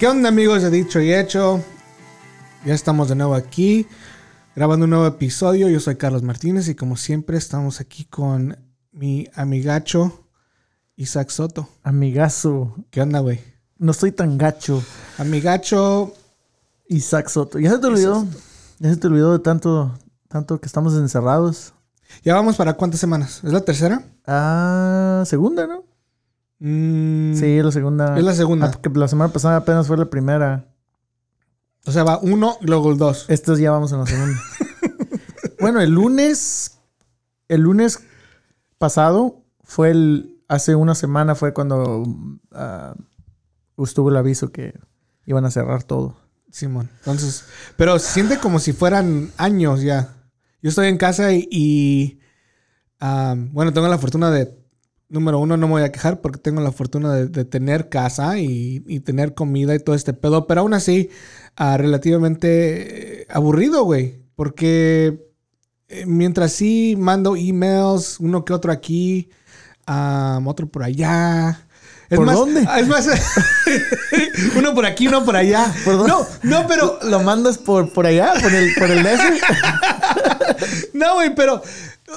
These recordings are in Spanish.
¿Qué onda amigos de Dicho y Hecho? Ya estamos de nuevo aquí grabando un nuevo episodio. Yo soy Carlos Martínez y como siempre estamos aquí con mi amigacho Isaac Soto. Amigazo. ¿Qué onda, güey? No soy tan gacho. Amigacho Isaac Soto. Ya se te olvidó. Ya se te olvidó de tanto, tanto que estamos encerrados. ¿Ya vamos para cuántas semanas? ¿Es la tercera? Ah, segunda, ¿no? Mm, Sí, la segunda. Es la segunda. Ah, porque la semana pasada apenas fue la primera. O sea, va uno, luego el dos. Estos ya vamos en la segunda. bueno, el lunes. El lunes pasado fue el. Hace una semana fue cuando ah, estuvo el aviso que iban a cerrar todo. Simón. Entonces, pero se siente como si fueran años ya. Yo estoy en casa y, y, ah, bueno, tengo la fortuna de, número uno, no me voy a quejar porque tengo la fortuna de, de tener casa y, y tener comida y todo este pedo, pero aún así, ah, relativamente eh, aburrido, güey, porque eh, mientras sí mando emails, uno que otro aquí, ah, otro por allá. Es ¿Por más, dónde? Es más, uno por aquí, uno por allá. ¿Por dónde? No, no, pero ¿Lo mandas por, por allá? ¿Por el, por el? No, güey, pero,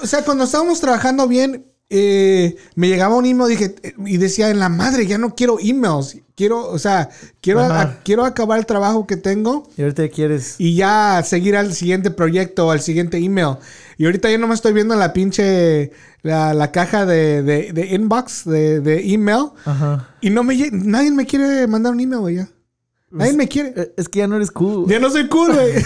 o sea, cuando estábamos trabajando bien, eh, me llegaba un email dije, eh, y decía, en la madre, ya no quiero emails. Quiero, o sea, quiero, a- quiero acabar el trabajo que tengo Y ahorita quieres. y ya seguir al siguiente proyecto, al siguiente email. Y ahorita yo no me estoy viendo la pinche, la, la caja de, de, de inbox, de, de email. Ajá. Y no me, nadie me quiere mandar un email, güey. Nadie me quiere. Eh, Es que ya no eres cool. Ya no soy cool, güey.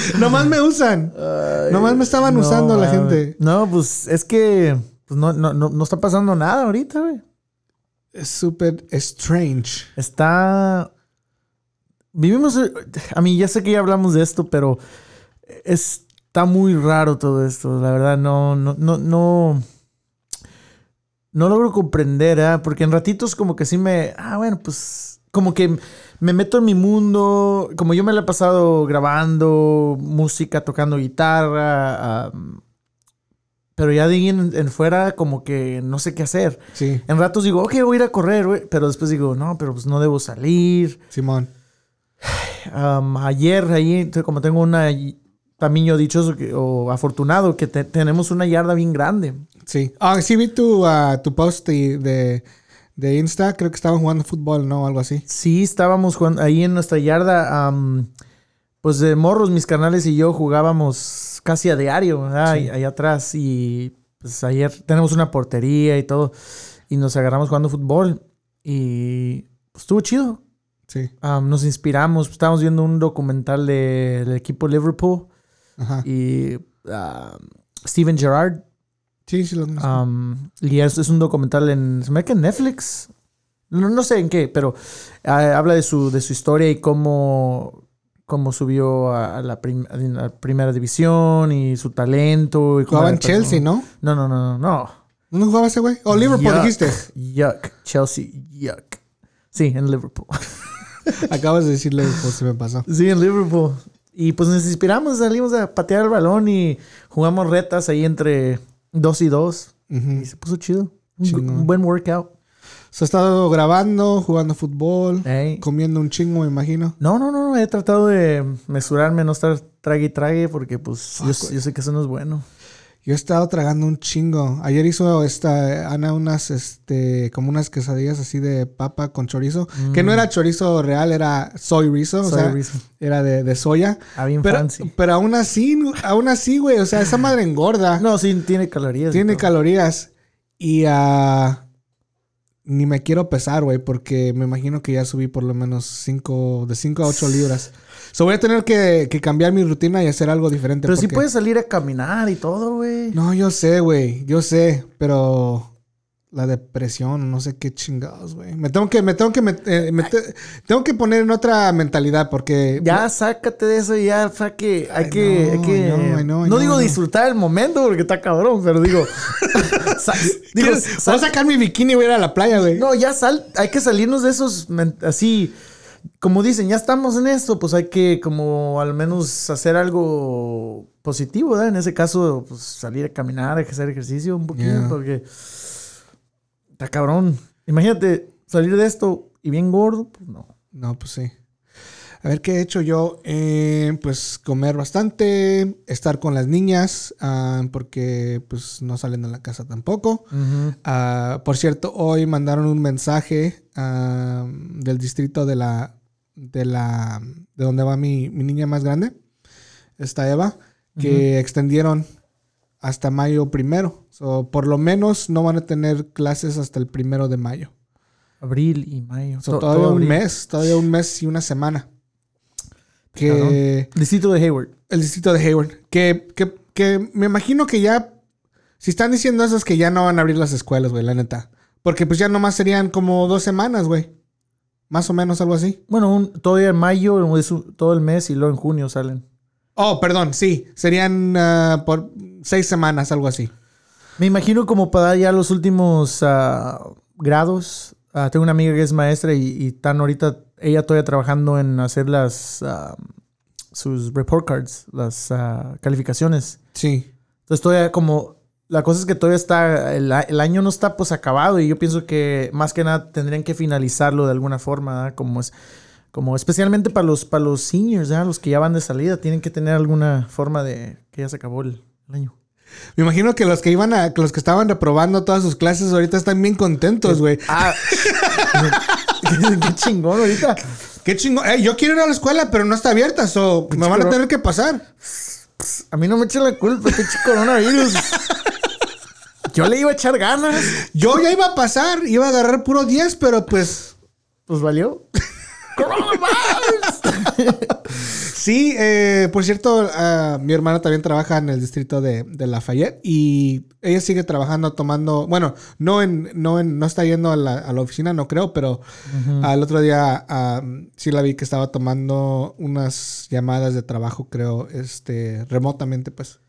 Nomás me usan. Ay, Nomás me estaban no, usando la gente. No, pues es que pues no, no, no, no está pasando nada ahorita, güey. Es súper strange. Está. Vivimos. A mí ya sé que ya hablamos de esto, pero está muy raro todo esto. La verdad, no, no, no, no. No logro comprender, ¿eh? porque en ratitos como que sí me. Ah, bueno, pues. Como que me meto en mi mundo. Como yo me la he pasado grabando música, tocando guitarra. pero ya de ahí en, en fuera, como que no sé qué hacer. Sí, En ratos digo, ok, voy a ir a correr, güey. Pero después digo, no, pero pues no debo salir. Simón. Ayer, ahí, como tengo una. También yo dichoso que- o afortunado que te- tenemos una yarda bien grande. Sí. Ah, sí vi tu, ah, tu post de, de, Insta. Creo que estaban jugando fútbol, ¿no? Algo así. Sí, estábamos jugando ahí en nuestra yarda. pues de morros, mis canales y yo jugábamos casi a diario, ¿verdad? Sí. Ahí- atrás. Y pues ayer tenemos una portería y todo. Y nos agarramos jugando fútbol. Y pues, estuvo chido. Sí. Um, nos inspiramos, estábamos viendo un documental de- del equipo Liverpool Ajá. y Steven Gerrard. Sí, sí, lo um, y es, es un documental en, se me que en Netflix. No, no sé en qué, pero ah, habla de su, de su historia y cómo, cómo subió a, a la, prim- a la primera división y su talento. Y Jugaba en. Chelsea, ¿no? No, no, no, no. no. ¿Dónde jugaba ese güey? Oh, Liverpool, Yuck, dijiste. Yuck. Chelsea, yuck. Sí, en Liverpool. Acabas de decir Liverpool, se me pasó. Sí, en Liverpool. Y pues nos inspiramos, salimos a patear el balón y jugamos retas ahí entre dos y dos. Y se puso chido. Un, Chingón. un buen workout. So, he estado grabando, jugando fútbol, Ey. comiendo un chingo, me imagino. No, no, no, he tratado de mesurarme, no estar trague y trague, porque pues yo sé que eso no es bueno. Yo he estado tragando un chingo. Ayer hizo esta Ana unas, este, como unas quesadillas así de papa con chorizo. Que no era chorizo real, era soy rizo. o Mm. Soy sea, rizo. era de, de soya. Ah, bien Pero, fancy. pero aún así, aún así, güey. O sea, esa madre engorda. No, sí, tiene calorías. tiene calorías. Y ah, ni me quiero pesar, güey, porque me imagino que ya subí por lo menos cinco, de 5 a 8 libras. So voy a tener que, que cambiar mi rutina y hacer algo diferente. Pero sí porque- puedes salir a caminar y todo, güey. No, yo sé, güey. Yo sé, pero la depresión, no sé qué chingados, güey. Me tengo que, me tengo que, eh, mete- tengo que poner en otra mentalidad porque Ya sácate de eso y ya, hay que, know, hay que- I no know, digo disfrutar el momento porque está cabrón, pero digo, sa- digo, Quiero- sal- voy a sacar mi bikini y voy a ir a la playa, güey. no, ya sal, hay que salirnos de esos así, como dicen, ya estamos en esto, pues hay que como al menos hacer algo positivo, ¿verdad? En ese caso, pues salir a caminar, hacer ejercicio un poquito, Yeah. porque está cabrón. Imagínate salir de esto y bien gordo, pues no. No, pues sí. A ver, ¿qué he hecho yo? Eh, pues comer bastante, estar con las niñas, ah, porque pues no salen de la casa tampoco. Ah, por cierto, hoy mandaron un mensaje ah, del distrito de la, de la, de donde va mi, mi niña más grande, esta Eva, que extendieron hasta mayo primero. So, por lo menos no van a tener clases hasta el primero de mayo. Abril y mayo. So, To- todavía todo un abril. mes, todavía un mes y una semana. Que Distrito de Hayward. el distrito de Hayward. Que, que, que me imagino que ya. Si están diciendo eso es que ya no van a abrir las escuelas, güey, la neta. Porque pues ya nomás serían como dos semanas, güey. Más o menos algo así. Bueno, un- todavía en mayo todo el mes y luego en junio salen. Oh, perdón, sí. Serían ah, por seis semanas, algo así. Me imagino como para dar ya los últimos ah, grados. Ah, tengo una amiga que es maestra y, y están ahorita, ella todavía trabajando en hacer las sus report cards, las calificaciones. Sí. Entonces todavía como la cosa es que todavía está el, el año no está pues acabado y yo pienso que más que nada tendrían que finalizarlo de alguna forma, ¿verdad? como es como especialmente para los para los seniors, ¿verdad? los que ya van de salida, tienen que tener alguna forma de que ya se acabó el, el año. Me imagino que los que iban a, los que estaban reprobando todas sus clases ahorita están bien contentos, güey. Ah, qué chingón ahorita. Qué chingón. Yo quiero ir a la escuela, pero no está abierta, so me van a tener que pasar. A mí no me echen la culpa, pinche coronavirus. Yo le iba a echar ganas. Yo ya iba a pasar, iba a agarrar puro 10, pero pues Pues valió. Coronavirus. Sí, eh, por cierto, ah, mi hermana también trabaja en el distrito de, de Lafayette y ella sigue trabajando, tomando, bueno, no en, no en, no está yendo a la, a la oficina, no creo, pero al otro día ah, sí la vi que estaba tomando unas llamadas de trabajo, creo, este, remotamente, pues.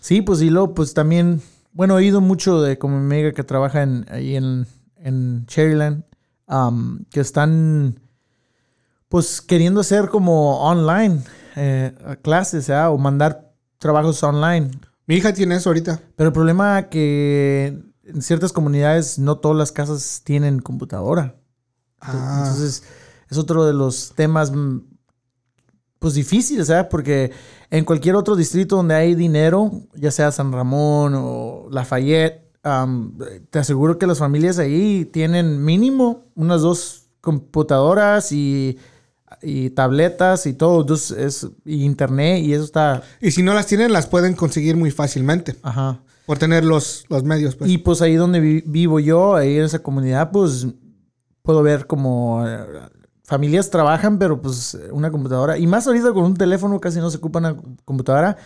Sí, pues y luego, pues también, bueno, he oído mucho de como mi amiga que trabaja en, ahí en, en Cherryland, um, que están, pues, queriendo hacer como online eh, clases, ¿ah? o mandar trabajos online. Mi hija tiene eso ahorita. Pero el problema que en ciertas comunidades no todas las casas tienen computadora. Ah, Entonces, es otro de los temas, mm, pues difíciles, ¿sabes? Porque en cualquier otro distrito donde hay dinero, ya sea San Ramón o Lafayette, te aseguro que las familias ahí tienen mínimo unas dos computadoras y, y tabletas y todo, entonces es, y internet y eso está, y si no las tienen, las pueden conseguir muy fácilmente ajá. por tener los, los medios, pues. Y pues ahí donde vi- vivo yo, ahí en esa comunidad, pues puedo ver como eh, familias trabajan, pero pues una computadora. Y más ahorita con un teléfono casi no se ocupa una computadora.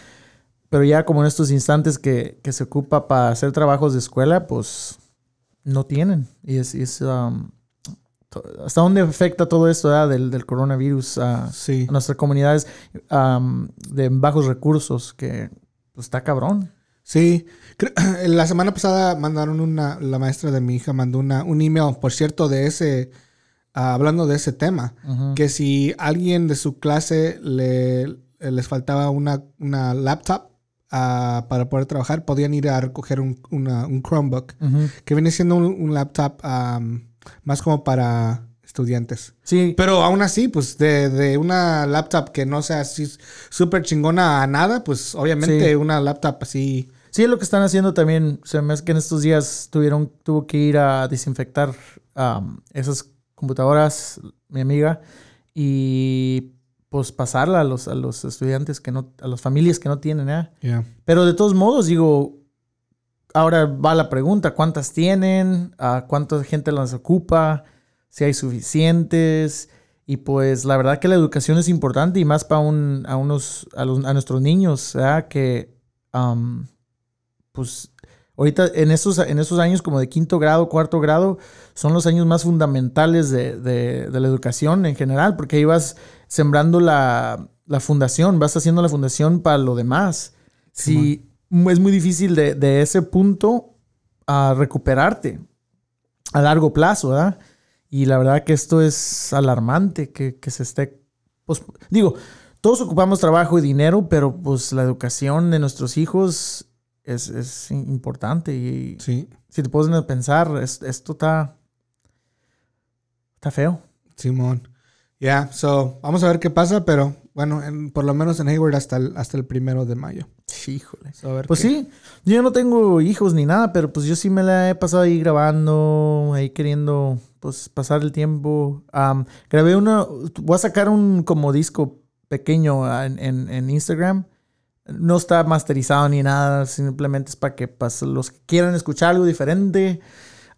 Pero ya como en estos instantes que, que se ocupa para hacer trabajos de escuela, pues no tienen. Y es, es, um, hasta dónde afecta todo esto ah, del, del coronavirus a, sí. a nuestras comunidades um, de bajos recursos, que pues, está cabrón. Sí, la semana pasada mandaron una, la maestra de mi hija mandó una, un email, por cierto, de ese, ah, hablando de ese tema, que si alguien de su clase le, les faltaba una, una laptop ah, para poder trabajar, podían ir a recoger un, una- un Chromebook, que viene siendo un, un laptop más como para estudiantes. Sí, Pero aún así, pues de, de una laptop que no sea así súper chingona a nada, pues obviamente Sí. una laptop así... Sí, es lo que están haciendo también. Se me hace que en estos días tuvieron, tuvo que ir a desinfectar am, esas computadoras, mi amiga, y pues pasarla a los, a los estudiantes que no, a las familias que no tienen, ¿eh? Yeah. Pero de todos modos, digo, ahora va la pregunta, ¿cuántas tienen? ¿A cuánta gente las ocupa? Si hay suficientes. Y pues la verdad que la educación es importante y más para un, a, unos, a, los- nuestros niños, ¿verdad? Que pues ahorita en esos, en esos años como de quinto grado, cuarto grado, son los años más fundamentales de, de- de la educación en general, porque ahí vas sembrando la, la fundación, vas haciendo la fundación para lo demás. Si es muy difícil de, de ese punto a recuperarte a largo plazo, ¿verdad? Y la verdad que esto es alarmante que, que se esté, pues digo, todos ocupamos trabajo y dinero, pero pues la educación de nuestros hijos es, es importante y Sí, si te pones a pensar, es- esto está, está feo. Simón. Ya, so, vamos a ver qué pasa, pero bueno, en- por lo menos en Hayward hasta el, hasta el primero de mayo. Híjole. So, a ver Pues qué- sí, yo no tengo hijos ni nada, pero pues yo sí me la he pasado ahí grabando, ahí queriendo pues pasar el tiempo. Grabé una, voy a sacar un como disco pequeño en, en- en Instagram. No está masterizado ni nada, simplemente es para que pues, los que quieran escuchar algo diferente.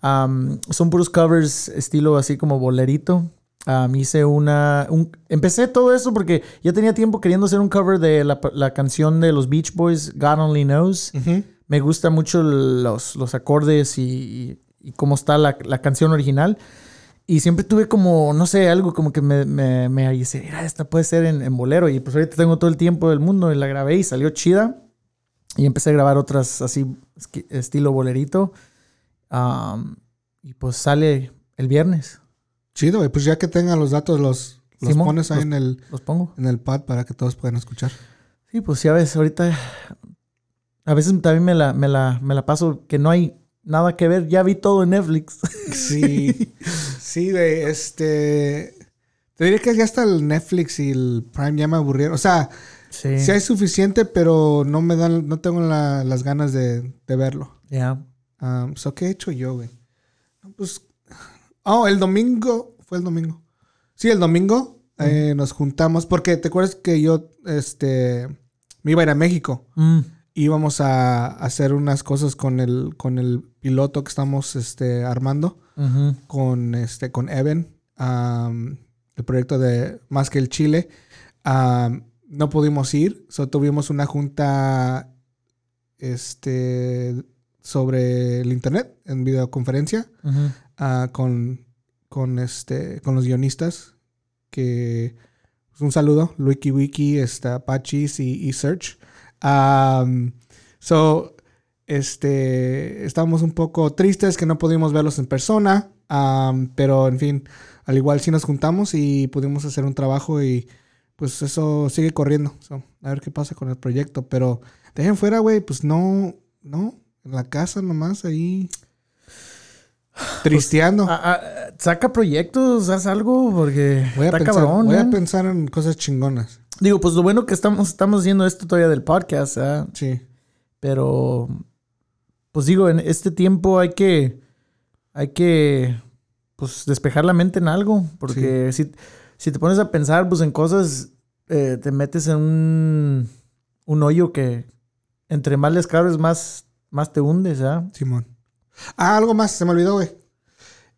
Son puros covers estilo así como bolerito. Am, hice una... un- empecé todo eso porque ya tenía tiempo queriendo hacer un cover de la, la canción de los Beach Boys, God Only Knows. Ujú. Me gusta mucho los, los acordes y, y- y cómo está la, la canción original. Y siempre tuve como, no sé, algo como que me, me, me dice, mira, esta puede ser en, en bolero. Y pues ahorita tengo todo el tiempo del mundo y la grabé y salió chida. Y empecé a grabar otras así, estilo bolerito. Am, y pues sale el viernes. Chido, güey. Pues ya que tengan los datos, los, los Simón, pones ahí los- en, el, Los pongo. en el pad para que todos puedan escuchar. Sí, pues ya ves, ahorita a veces también me la, me la, me la paso que no hay nada que ver. Ya vi todo en Netflix. Sí, sí, güey. Este. Te diré que ya hasta el Netflix y el Prime ya me aburrieron. O sea, Sí. sí hay suficiente, pero no me dan, no tengo la- las ganas de, de verlo. Ya. Um, so, ¿Qué he hecho yo, güey? Pues. Oh, el domingo. Fue el domingo. Sí, el domingo eh, nos juntamos. Porque te acuerdas que yo este, me iba a ir a México. Mm, Íbamos a hacer unas cosas con el, con el piloto que estamos este, armando. Con, este, con Evan. um, el proyecto de Más que el Chile. Um, no pudimos ir. So, tuvimos una junta este, sobre el internet en videoconferencia Ujú. Ah, con, con, este, con los guionistas. Que pues, un saludo, Wiki Wiki, está Pachis y, y Search. Um, so, este, estábamos un poco tristes que no pudimos verlos en persona, um, pero en fin, al igual sí nos juntamos y pudimos hacer un trabajo y pues eso sigue corriendo. So, a ver qué pasa con el proyecto, pero dejen fuera, güey, pues no, no, en la casa nomás ahí. Tristeando. Ah, ah, saca proyectos, haz algo, porque Voy a, está pensar, cabrón. voy a man. pensar en cosas chingonas. Digo, pues lo bueno que estamos, estamos haciendo esto todavía del podcast, ¿ah? Sí. pero pues digo, en este tiempo hay que, hay que, pues despejar la mente en algo, porque si, si te pones a pensar, pues en cosas, eh, te metes en un, un hoyo que entre más les cabres, más, más te hundes, ¿ah? Simón. Ah, algo más, se me olvidó, güey.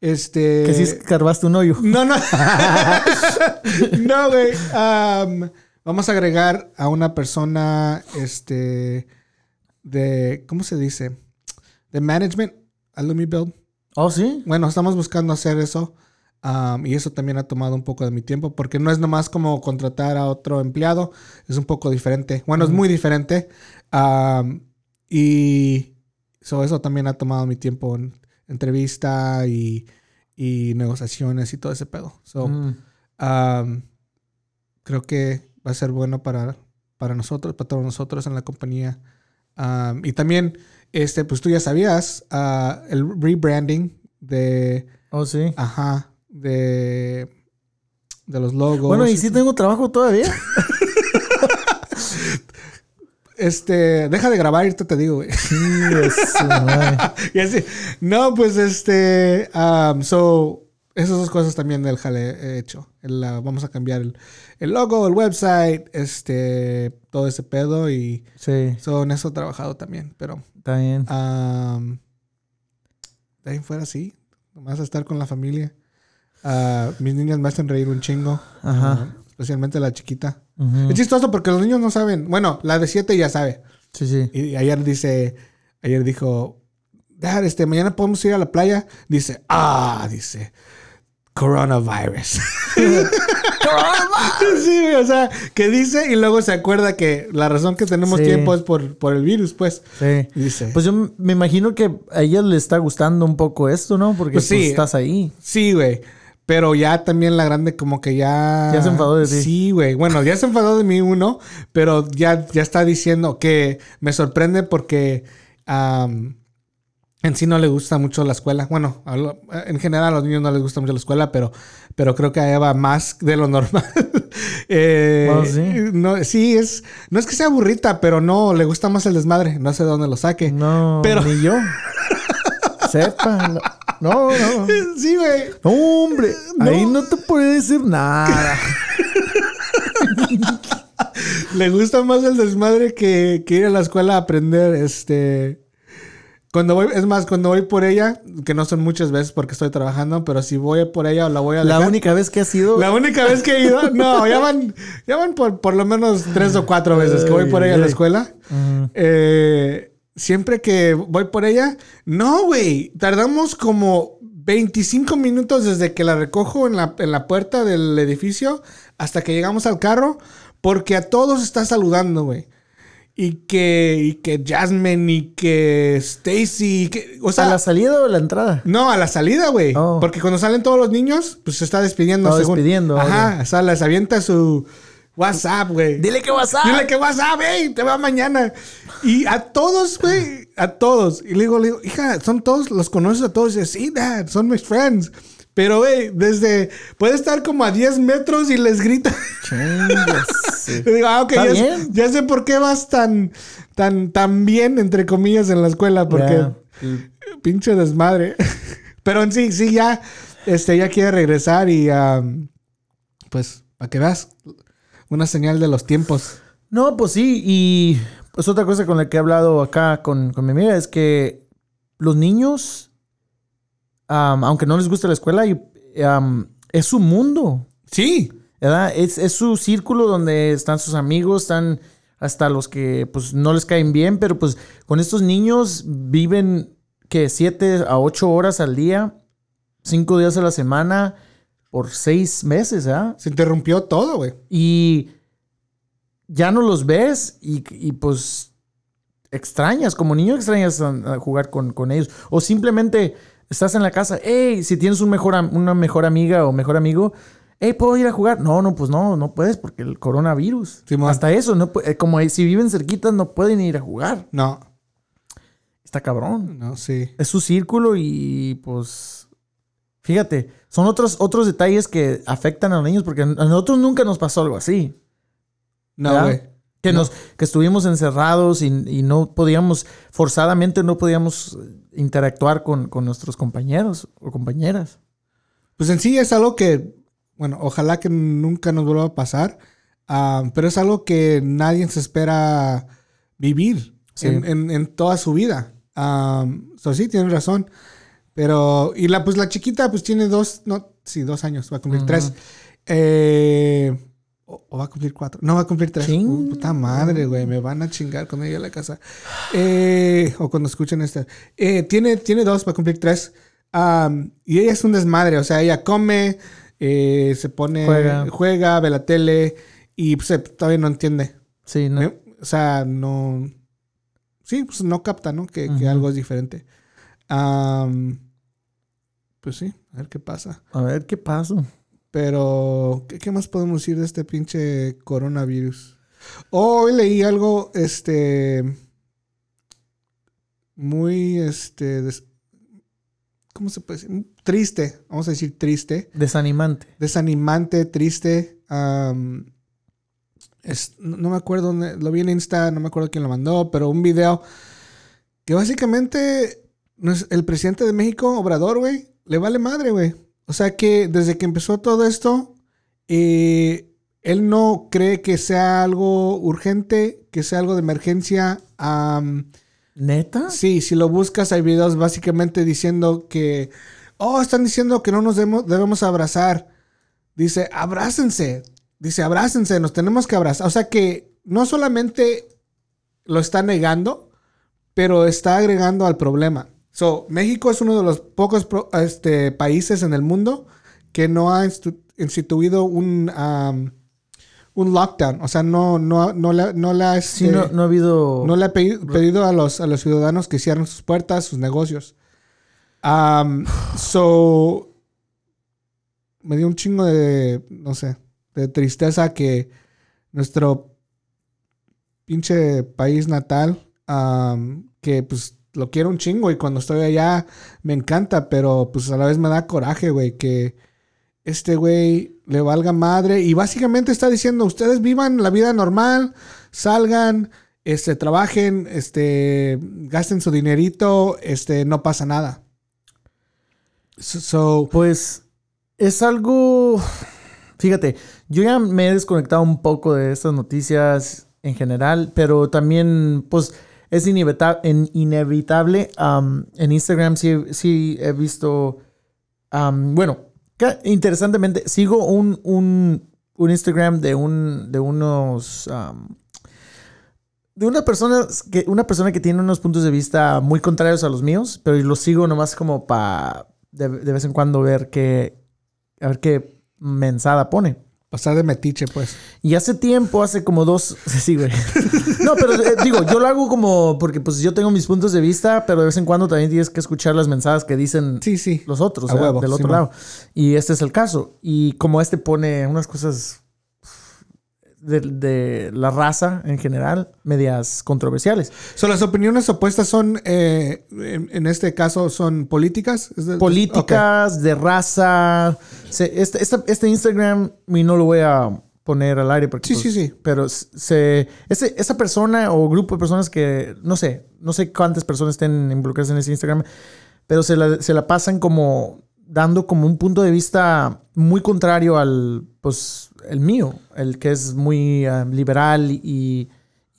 Este. Que si escarbaste un hoyo. No, no. no, güey. Am, vamos a agregar a una persona, este, de, ¿cómo se dice? De management, Alumni Build. Oh, sí. Bueno, estamos buscando hacer eso. y eso también ha tomado un poco de mi tiempo porque no es nomás como contratar a otro empleado, es un poco diferente. Bueno, es muy diferente. y so, eso también ha tomado mi tiempo en entrevista y, y negociaciones y todo ese pedo. So, Mm. am, creo que va a ser bueno para, para nosotros, para todos nosotros en la compañía. Am, y también, este, pues tú ya sabías, ah, el rebranding de, Oh, sí. ajá, de, de los logos. Bueno, y sí tengo trabajo todavía. Este, deja de grabar ahorita te digo, güey. Sí, eso, madre. y así, no, pues este, um, so, esas dos cosas también del jale he hecho. El, vamos a cambiar el, el logo, el website, este, todo ese pedo y Sí, so, en eso he trabajado también, pero está bien. um, de ahí fuera sí, nomás estar con la familia. Ah, mis niñas me hacen reír un chingo, Ajá. ah, especialmente la chiquita. Es chistoso porque los niños no saben, bueno, la de 7 ya sabe. Sí, sí. Y ayer dice, ayer dijo, Dad, este, mañana podemos ir a la playa. Dice, ah, dice, coronavirus. sí, güey, o sea, que dice y luego se acuerda que la razón que tenemos Sí. tiempo es por, por el virus, pues. Sí. Dice, Pues yo me imagino que a ella le está gustando un poco esto, ¿no? Porque Pues pues, sí. estás ahí. sí, güey. Pero ya también la grande como que ya... Ya se enfadó de ti. Sí, güey. Bueno, ya se enfadó de mí uno, pero ya, ya está diciendo que me sorprende porque en sí no le gusta mucho la escuela. Bueno, en general a los niños no les gusta mucho la escuela, pero, pero creo que a Eva más de lo normal. Eh, Oh, ¿sí? No, sí, es, no es que sea burrita, pero no, le gusta más el desmadre. No sé de dónde lo saque. No, Pero- ni yo. Sepa. No, no. Sí, güey. No, hombre, ahí no te puede decir nada. Le gusta más el desmadre que, que ir a la escuela a aprender. Este. Cuando voy, es más, cuando voy por ella, que no son muchas veces porque estoy trabajando, pero si voy por ella o la voy a La dejar- única vez que ha sido. La única vez que he ido, no, ya van, ya van por, por lo menos tres o cuatro veces que voy por ella a la escuela. Ujú. Eh, siempre que voy por ella, no, güey, tardamos como 25 minutos desde que la recojo en la, en la puerta del edificio hasta que llegamos al carro, porque a todos está saludando, güey. Y que, y que Jasmine y que Stacy, que, o sea, ¿A la salida o a la entrada? no, a la salida, güey. Oh. Porque cuando salen todos los niños, pues se está despidiendo. Oh, según. despidiendo, Ajá, o sea, les avienta su WhatsApp, güey. Dile que a. Dile que WhatsApp, güey, te va mañana. Y a todos, güey, a todos. Y le digo, le digo, hija, son todos, los conoces a todos. Y dice, sí, dad, son mis friends. Pero, güey, desde, puede estar como a 10 metros y les grita. Le digo, ah, ok, ya, sé- bien. ya sé por qué vas tan, tan, tan bien, entre comillas, en la escuela. Porque pinche desmadre. Pero en sí, sí, ya, este, ya quiere regresar y, pues, para que veas, una señal de los tiempos. No, pues sí, y pues otra cosa con la que he hablado acá con, con mi amiga es que los niños, am, aunque no les guste la escuela, es su mundo, Sí, ¿verdad? Es, es su círculo donde están sus amigos, están hasta los que pues no les caen bien, pero pues con estos niños viven que siete a ocho horas al día, cinco días a la semana, por seis meses, ¿verdad? se interrumpió todo, güey. Y ya no los ves y, y, pues extrañas, como niño extrañas a, a jugar con, con ellos. O simplemente estás en la casa, hey, si tienes un mejor, am- una mejor amiga o mejor amigo, hey, ¿puedo ir a jugar? No, no, pues no, no puedes porque el coronavirus. Simón. Hasta eso, no, eh, como si viven cerquitas no pueden ir a jugar. No, Está cabrón. no, sí. Es su círculo y pues... Fíjate, son otros, otros detalles que afectan a los niños porque a nosotros nunca nos pasó algo así. No, güey. Que, No. nos, que estuvimos encerrados y, y no podíamos, forzadamente no podíamos interactuar con, con nuestros compañeros o compañeras. Pues en sí es algo que, bueno, ojalá que nunca nos vuelva a pasar, ah, pero es algo que nadie se espera vivir Sí. en, en- en toda su vida. Um, so sí, tienes razón. Pero, y la, pues la chiquita, pues tiene dos, no, sí, dos años, va a cumplir tres. Eh, o, o va a cumplir cuatro. No, va a cumplir tres. Uh, puta madre, güey. Me van a chingar cuando llegue a la casa. Eh, o cuando escuchen esta. Eh, tiene, tiene dos, va a cumplir tres. Um, y ella es un desmadre. O sea, ella come, eh, se pone, Juega. juega, ve la tele y pues, todavía no entiende. Sí, ¿no? O sea, no. Sí, pues no capta, ¿no? Que, algo es diferente. Um, pues sí, a ver qué pasa. A ver qué pasa. Pero, ¿qué, qué más podemos decir de este pinche coronavirus? Hoy leí algo, este, muy, este, des- ¿cómo se puede decir? Triste, vamos a decir triste, Desanimante. desanimante, triste. es- no me acuerdo dónde, lo vi en Insta, no me acuerdo quién lo mandó, pero un video que básicamente el presidente de México, Obrador, güey, le vale madre, güey. O sea que desde que empezó todo esto, eh, él no cree que sea algo urgente, que sea algo de emergencia. am, ¿Neta? Sí, si lo buscas, hay videos básicamente diciendo que, oh, están diciendo que no nos debemos, debemos abrazar. Dice, abrácense. Dice, abrácense, nos tenemos que abrazar. O sea que no solamente lo está negando, pero está agregando al problema. So, México es uno de los pocos pro- este, países en el mundo que no ha instituido un, um, un lockdown. O sea, no, no, no, la, no la, Sí, este, no, no ha habido... no le ha pedi- pedido a los, a los ciudadanos que cierren sus puertas, sus negocios. Um, so, me dio un chingo de, no sé, de tristeza que nuestro pinche país natal, um, que pues lo quiero un chingo y cuando estoy allá me encanta, pero pues a la vez me da coraje, güey, que este güey le valga madre y básicamente está diciendo, ustedes vivan la vida normal, salgan, este, trabajen, este, gasten su dinerito, este, no pasa nada. So, pues es algo, fíjate, yo ya me he desconectado un poco de estas noticias en general, pero también, pues, es inevitable. en Instagram sí, sí he visto, bueno, interesantemente, sigo un, un, un, Instagram de, un, de unos... de una persona, que, una persona que tiene unos puntos de vista muy contrarios a los míos, pero lo sigo nomás como para de, de, vez en cuando ver qué, a ver qué mensada pone. Pasar de metiche, pues. Y hace tiempo, hace como dos. Sí, güey. No, pero eh, digo, yo lo hago como porque pues yo tengo mis puntos de vista, pero de vez en cuando también tienes que escuchar las mensajes que dicen sí, sí. los otros, del otro lado. Y este es el caso. Y como este pone unas cosas de, la raza en general, medias controversiales. So, las opiniones opuestas son, eh, en, este caso, son políticas. políticas, de raza. este, este, Instagram, y no lo voy a poner al aire porque... Sí, sí, pues, sí. Pero se, ese, esa persona o grupo de personas que, no sé, no sé cuántas personas estén involucradas en ese Instagram, pero se la, se la pasan como dando como un punto de vista muy contrario al, pues, el mío, el que es muy ah, liberal y,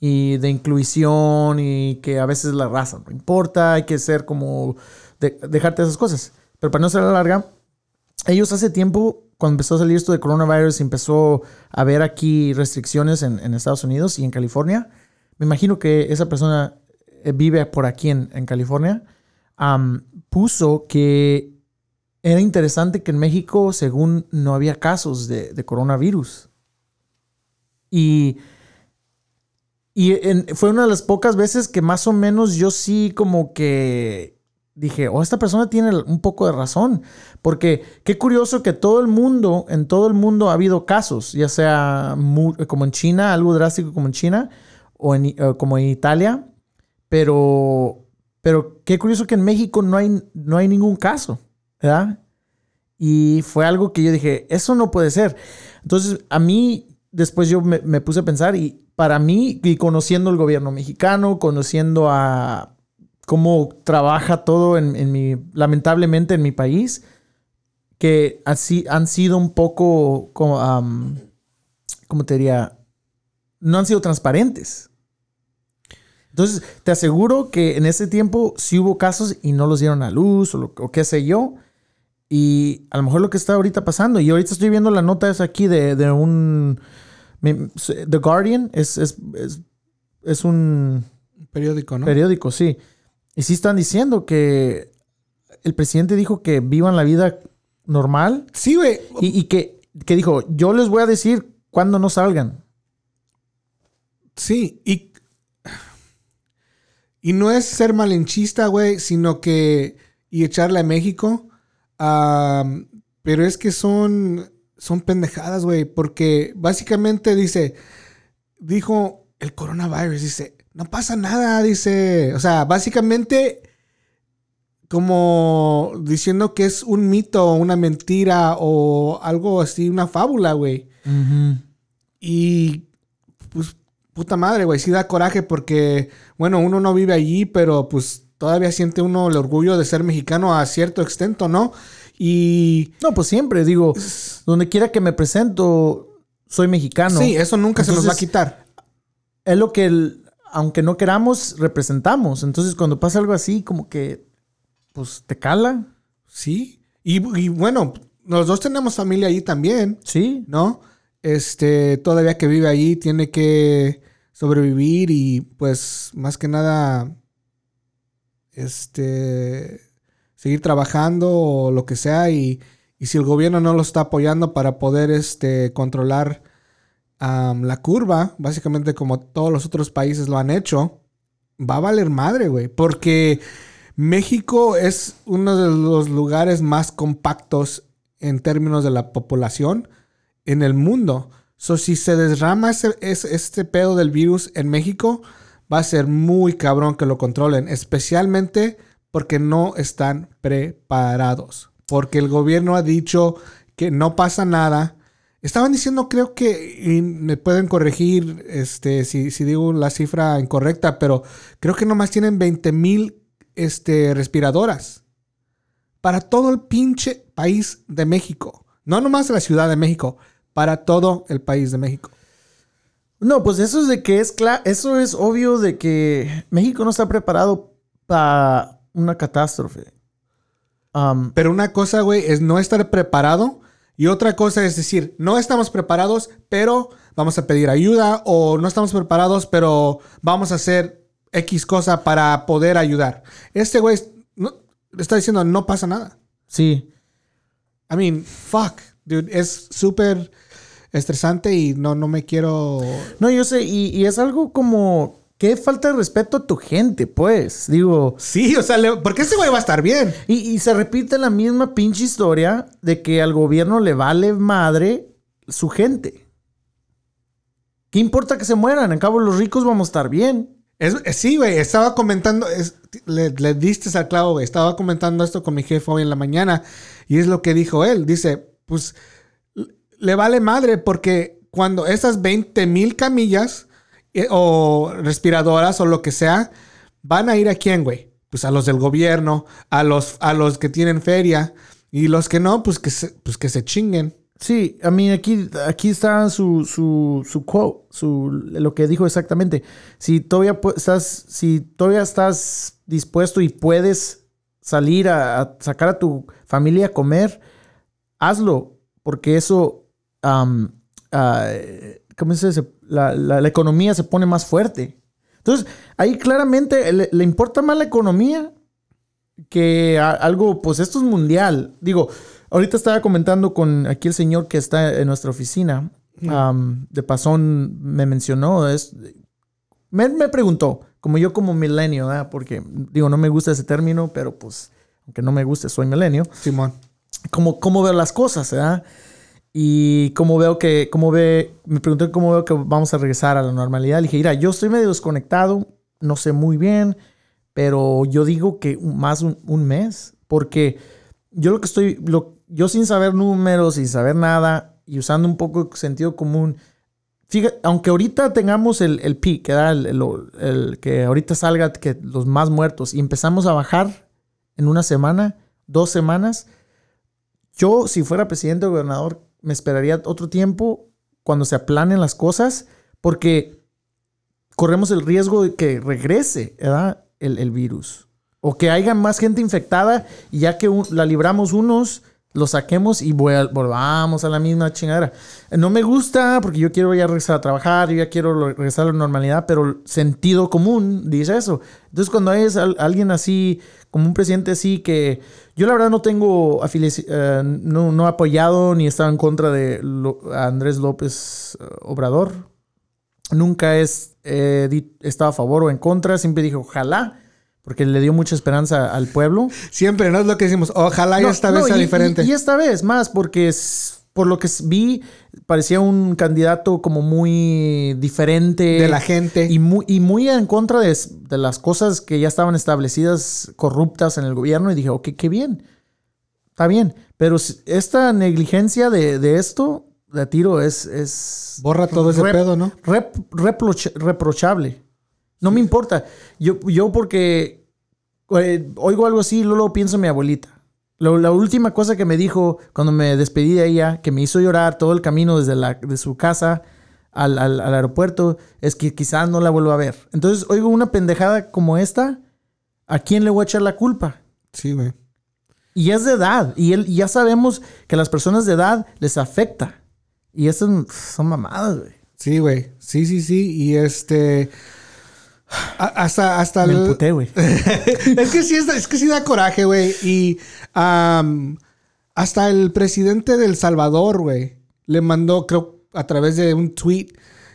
de inclusión y que a veces la raza no importa, hay que ser como, dejarte esas cosas. Pero para no ser larga, ellos hace tiempo, cuando empezó a salir esto de coronavirus, empezó a haber aquí restricciones en, Estados Unidos y en California. Me imagino que esa persona eh, vive por aquí en, California. puso que era interesante que en México, según no había casos de, coronavirus. Y, y fue una de las pocas veces que más o menos yo sí como que dije, oh, esta persona tiene un poco de razón. Porque qué curioso que todo el mundo, en todo el mundo ha habido casos, ya sea como en China, algo drástico como en China, o en, como en Italia. Pero, pero qué curioso que en México no hay, no hay ningún caso. ¿Verdad? Y fue algo que yo dije, eso no puede ser. Entonces, a mí, después yo me, puse a pensar y para mí, y conociendo el gobierno mexicano, conociendo a cómo trabaja todo en, mi, lamentablemente en mi país, que así han sido un poco, como, ¿cómo te diría? No han sido transparentes. Entonces, te aseguro que en ese tiempo sí hubo casos y no los dieron a luz o, o qué sé yo. Y a lo mejor lo que está ahorita pasando, y ahorita estoy viendo la nota es aquí de, de un... The Guardian es, es, es, un... Periódico, ¿no? Periódico, sí. Y sí están diciendo que el presidente dijo que vivan la vida normal. Sí, güey. Y, y, que, que dijo, yo les voy a decir cuándo no salgan. Sí, y... Y no es ser malinchista, güey, sino que... Y echarle a México pero es que son, son pendejadas, güey, porque básicamente dice, dijo el coronavirus, dice, no pasa nada, dice, o sea, básicamente como diciendo que es un mito, una mentira o algo así, una fábula, güey. Y pues puta madre, güey, sí da coraje porque, bueno, uno no vive allí, pero pues todavía siente uno el orgullo de ser mexicano a cierto extento, ¿no? Y... No, pues siempre, digo, donde quiera que me presento, soy mexicano. Sí, eso nunca se nos va a quitar. Es lo que, aunque no queramos, representamos. Entonces, cuando pasa algo así, como que, pues, te cala. Sí. Y, y bueno, los dos tenemos familia allí también. Sí. ¿No? Este, todavía que vive allí, tiene que sobrevivir y, pues, más que nada este, seguir trabajando o lo que sea y, si el gobierno no lo está apoyando para poder este, controlar la curva, básicamente como todos los otros países lo han hecho, va a valer madre, güey, porque México es uno de los lugares más compactos en términos de la población en el mundo. So, si se desrama ese, este pedo del virus en México, va a ser muy cabrón que lo controlen, especialmente porque no están preparados. Porque el gobierno ha dicho que no pasa nada. Estaban diciendo, creo que, y me pueden corregir este, si, si digo la cifra incorrecta, pero creo que nomás tienen 20 mil este, respiradoras para todo el pinche país de México. No nomás la Ciudad de México, para todo el país de México. No, pues eso es de que es claro, eso es obvio de que México no está preparado para una catástrofe. Um, Pero una cosa, güey, es no estar preparado. Y otra cosa es decir, no estamos preparados, pero vamos a pedir ayuda. O no estamos preparados, pero vamos a hacer X cosa para poder ayudar. Este güey no, está diciendo, no pasa nada. sí. I mean, fuck, dude. Es súper estresante y no, no me quiero... No, yo sé, y, y es algo como qué falta de respeto a tu gente, pues. Digo, Sí, o sea, le- porque ese güey va a estar bien. y, y se repite la misma pinche historia de que al gobierno le vale madre su gente. ¿Qué importa que se mueran? En cabo, los ricos vamos a estar bien. Es, sí, güey, estaba comentando, es- le, le diste al clavo, güey. Estaba comentando esto con mi jefe hoy en la mañana y es lo que dijo él. Dice, pues le vale madre porque cuando esas 20 mil camillas eh, o respiradoras o lo que sea, van a ir a quién, güey? Pues a los del gobierno, a los, a los que tienen feria y los que no, pues que se, pues que se chinguen. Sí, a mí aquí, aquí está su, su, su quote, su, lo que dijo exactamente. Si todavía estás, si todavía estás dispuesto y puedes salir a sacar a tu familia a comer, hazlo, porque eso, am, ah, ¿cómo se dice? La, la- la economía se pone más fuerte. Entonces, ahí claramente le, le importa más la economía que a- algo, pues esto es mundial. Digo, ahorita estaba comentando con aquí el señor que está en nuestra oficina. am, de pasón me mencionó, es, me, me preguntó, como yo como milenio, ¿verdad? porque digo, no me gusta ese término, pero pues, aunque no me guste, soy milenio Simón. cómo, cómo veo las cosas, ¿verdad? Y cómo veo que, cómo ve, me preguntó cómo veo que vamos a regresar a la normalidad. Le dije, mira, yo estoy medio desconectado, no sé muy bien, pero yo digo que más un, un mes, porque yo lo que estoy, lo, yo sin saber números, sin saber nada, y usando un poco de sentido común, fíjate, aunque ahorita tengamos el, el peak. El, el- el- que ahorita salga que los más muertos, y empezamos a bajar en una semana, dos semanas, yo, si fuera presidente o gobernador, me esperaría otro tiempo cuando se aplanen las cosas, porque corremos el riesgo de que regrese. El, el virus. O que haya más gente infectada y ya que la libramos unos, lo saquemos y volvamos a la misma chingadera. No me gusta porque yo quiero ya regresar a trabajar, yo ya quiero regresar a la normalidad, pero el sentido común dice eso. Entonces cuando hay alguien así, como un presidente así que yo la verdad no tengo eh, no, he apoyado ni he estado en contra de Andrés López eh, Obrador. Nunca es, eh, he estado a favor o en contra, siempre dije ojalá, porque le dio mucha esperanza al pueblo. Siempre, ¿no? Es lo que decimos. Ojalá No, esta no, vez sea y- diferente. Y, y esta vez más, porque es- por lo que vi, parecía un candidato como muy diferente. de la gente. Y muy, y muy en contra de, las cosas que ya estaban establecidas corruptas en el gobierno. Y dije, ok, qué bien. Está bien. Pero esta negligencia de, de esto, de tiro, es... es Borra todo ese rep- pedo, ¿no? rep- reproch- reprochable. No me importa. Yo, yo porque eh, oigo algo así, luego pienso en mi abuelita. Lo- la última cosa que me dijo cuando me despedí de ella, que me hizo llorar todo el camino desde la, de su casa al, al- al aeropuerto, es que quizás no la vuelva a ver. Entonces, oigo una pendejada como esta, ¿a quién le voy a echar la culpa? Sí, güey. Y es de edad. Y, él, y ya sabemos que a las personas de edad les afecta. Y estas son mamadas, güey. Sí, güey. Sí, sí, sí. Y este. A- hasta, hasta Me el- emputé, güey. es que sí, es, es que sí da coraje, güey. Y hasta el presidente del Salvador, güey, le mandó, creo, a través de un tweet,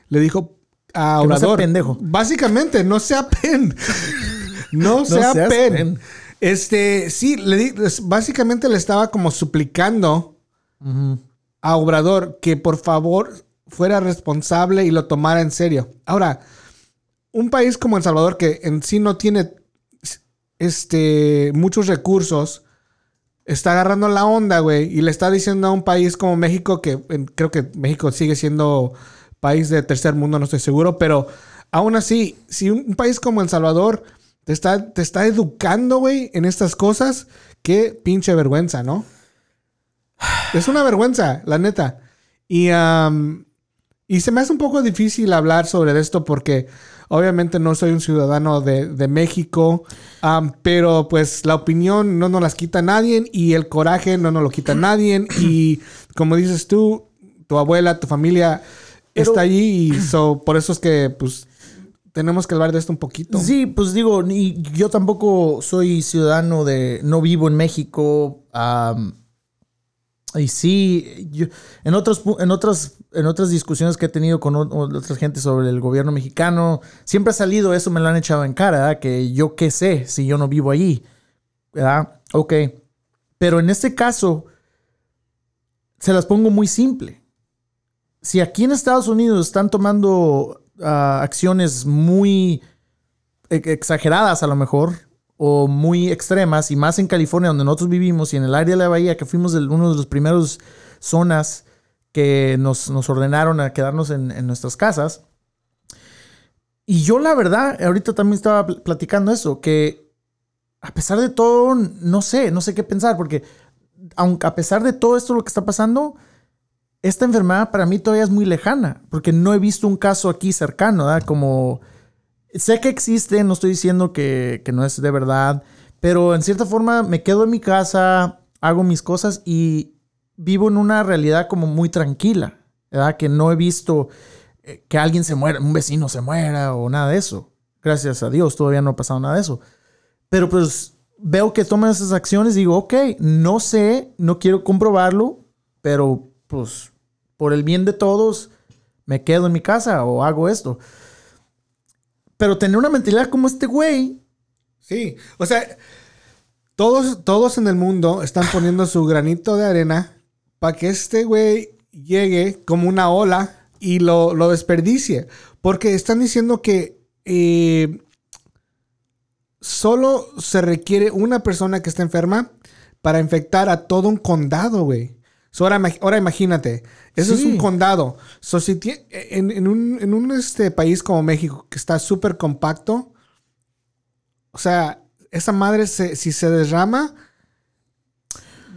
le dijo a Que no sea Obrador. pendejo. Básicamente, no sea pen. no sea pen. pen. Este, sí, le di- básicamente le estaba como suplicando a Obrador que por favor fuera responsable y lo tomara en serio. Ahora, un país como El Salvador, que en sí no tiene este, muchos recursos, está agarrando la onda, güey, y le está diciendo a un país como México, que creo que México sigue siendo país de tercer mundo, no estoy seguro, pero aún así, si un, país como El Salvador te está, te está educando, güey, en estas cosas, qué pinche vergüenza, ¿no? Es una vergüenza, la neta. Y, y se me hace un poco difícil hablar sobre esto porque obviamente no soy un ciudadano de, México, pero pues la opinión no nos las quita nadie y el coraje no nos lo quita nadie. Y como dices tú, tu abuela, tu familia está allí y por eso es que pues tenemos que hablar de esto un poquito. Sí, pues digo, yo tampoco soy ciudadano de, no vivo en México. Y sí, en, otros, en, otras, en otras discusiones que he tenido con otra gente sobre el gobierno mexicano, siempre ha salido eso, me lo han echado en cara, que yo qué sé si yo no vivo allí. ¿verdad? Ok. Pero en este caso, se las pongo muy simple. Si aquí en Estados Unidos están tomando acciones muy e, exageradas a lo mejor o muy extremas y más en California donde nosotros vivimos y en el área de la bahía que fuimos de uno de los primeros zonas que nos, ordenaron a quedarnos en, en, nuestras casas. Y yo la verdad, ahorita también estaba platicando eso, que a pesar de todo, no sé, no sé qué pensar, porque aunque a pesar de todo esto lo que está pasando, esta enfermedad para mí todavía es muy lejana, porque no he visto un caso aquí cercano, ¿verdad? Como sé que existe, no estoy diciendo que, no es de verdad, pero en cierta forma me quedo en mi casa, hago mis cosas y vivo en una realidad como muy tranquila, ¿verdad? Que no he visto eh, que alguien se muera, un vecino se muera o nada de eso. Gracias a Dios, todavía no ha pasado nada de eso. Pero pues veo que toman esas acciones digo, ok, no sé, no quiero comprobarlo, pero pues por el bien de todos, me quedo en mi casa o hago esto. Pero tener una mentalidad como este güey. Sí, o sea, todos, todos en el mundo están poniendo su granito de arena para que este güey llegue como una ola y lo, desperdicie. Porque están diciendo que eh, solo se requiere una persona que esté enferma para infectar a todo un condado, güey ahora, imagínate, eso es un condado. So, si en, un, este, país como México, que está súper compacto, o sea, esa madre, si se derrama,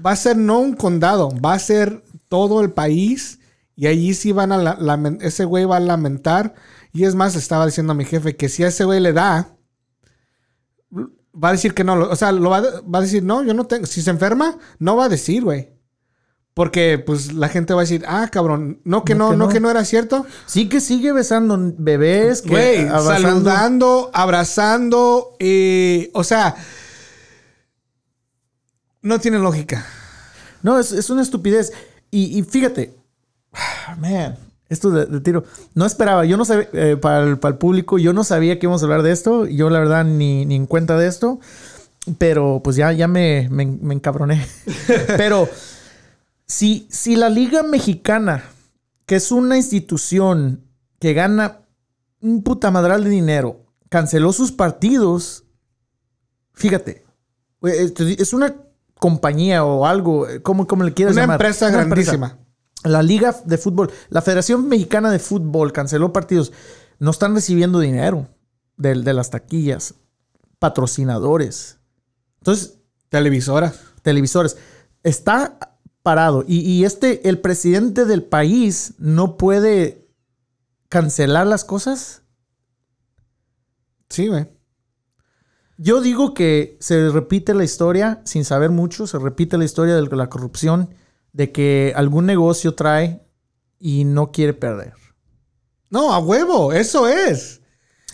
va a ser no un condado, va a ser todo el país. Y allí sí van a, ese güey va a lamentar. Y es más, estaba diciendo a mi jefe que si a ese güey le da, va a decir que no. O sea, lo va, va, a decir, no, yo no tengo. Si se enferma, no va a decir, güey. Porque pues la gente va a decir, ah, cabrón, no que no, no, que no, era cierto. Sí que sigue besando bebés, saludando, abrazando, y, o sea, no tiene lógica. No, es, una estupidez. Y, fíjate, man, esto de, tiro, no esperaba, yo no sabía, eh, para, el, público, yo no sabía que íbamos a hablar de esto, yo la verdad ni, ni en cuenta de esto, pero pues ya, ya me, me, me encabroné. pero... Si, si la Liga Mexicana, que es una institución que gana un puta madral de dinero, canceló sus partidos, fíjate, es una compañía o algo, como, como le quieras llamar. Empresa una empresa grandísima. La Liga de Fútbol, la Federación Mexicana de Fútbol canceló partidos. No están recibiendo dinero de, de las taquillas, patrocinadores. Entonces. Televisoras. Televisores. Está parado. Y, este, el presidente del país no puede cancelar las cosas. Sí, güey. Yo digo que se repite la historia, sin saber mucho, se repite la historia de la corrupción, de que algún negocio trae y no quiere perder. No, a huevo, eso es.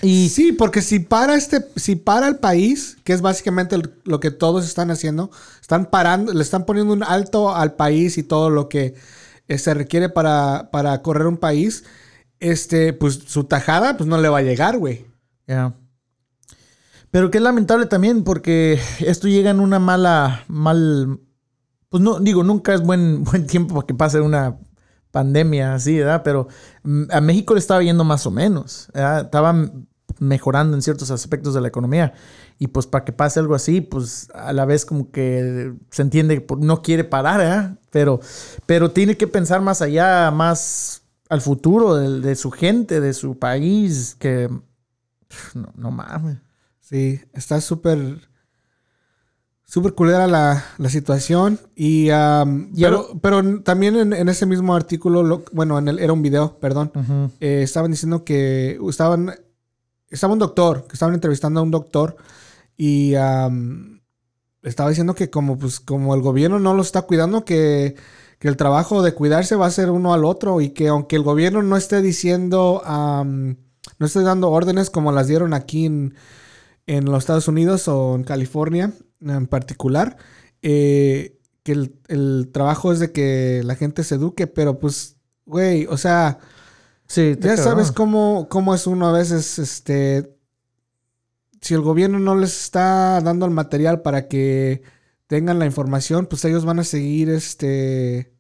Y sí, porque si para este, si para el país, que es básicamente lo que todos están haciendo, están parando, le están poniendo un alto al país y todo lo que eh, se requiere para, para correr un país, este, pues su tajada, pues no le va a llegar, güey. Ya. Pero que es lamentable también porque esto llega en una mala, mal, pues no, digo, nunca es buen, buen tiempo para que pase una pandemia así, ¿verdad? Pero mm, a México le estaba yendo más o menos, ¿verdad? Estaban mejorando en ciertos aspectos de la economía. Y pues para que pase algo así, pues a la vez como que se entiende que no quiere parar, ¿eh? Pero, pero tiene que pensar más allá, más al futuro de, de su gente, de su país, que no, no mames. Sí, está súper súper culera la, la situación. Y, um, pero, pero también en, en ese mismo artículo, lo- bueno, en el, era un video, perdón, eh, estaban diciendo que estaban, estaba un doctor, que estaban entrevistando a un doctor y um, estaba diciendo que como, pues, como el gobierno no lo está cuidando, que, que el trabajo de cuidarse va a ser uno al otro y que aunque el gobierno no esté diciendo, um, no esté dando órdenes como las dieron aquí en, en los Estados Unidos o en California en particular, eh, que el, el trabajo es de que la gente se eduque, pero pues, güey, o sea, Sí, ya sabes cómo, cómo es uno a veces, este, si el gobierno no les está dando el material para que tengan la información, pues ellos van a seguir, este,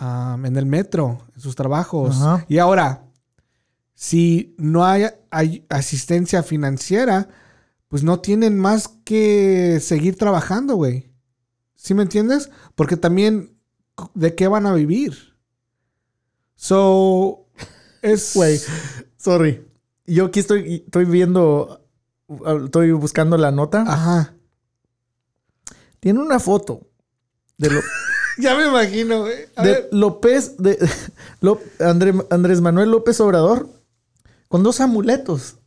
en el metro, en sus trabajos. Ajá. Y ahora, si no hay, hay asistencia financiera, pues no tienen más que seguir trabajando, güey. ¿Sí me entiendes? Porque también, ¿de qué van a vivir? So, es... Güey, sorry. Yo aquí estoy, estoy viendo, estoy buscando la nota. Ajá. Tiene una foto de, lo- Ya me imagino, güey. A de ver. López, de Andrés Manuel López Obrador con dos amuletos.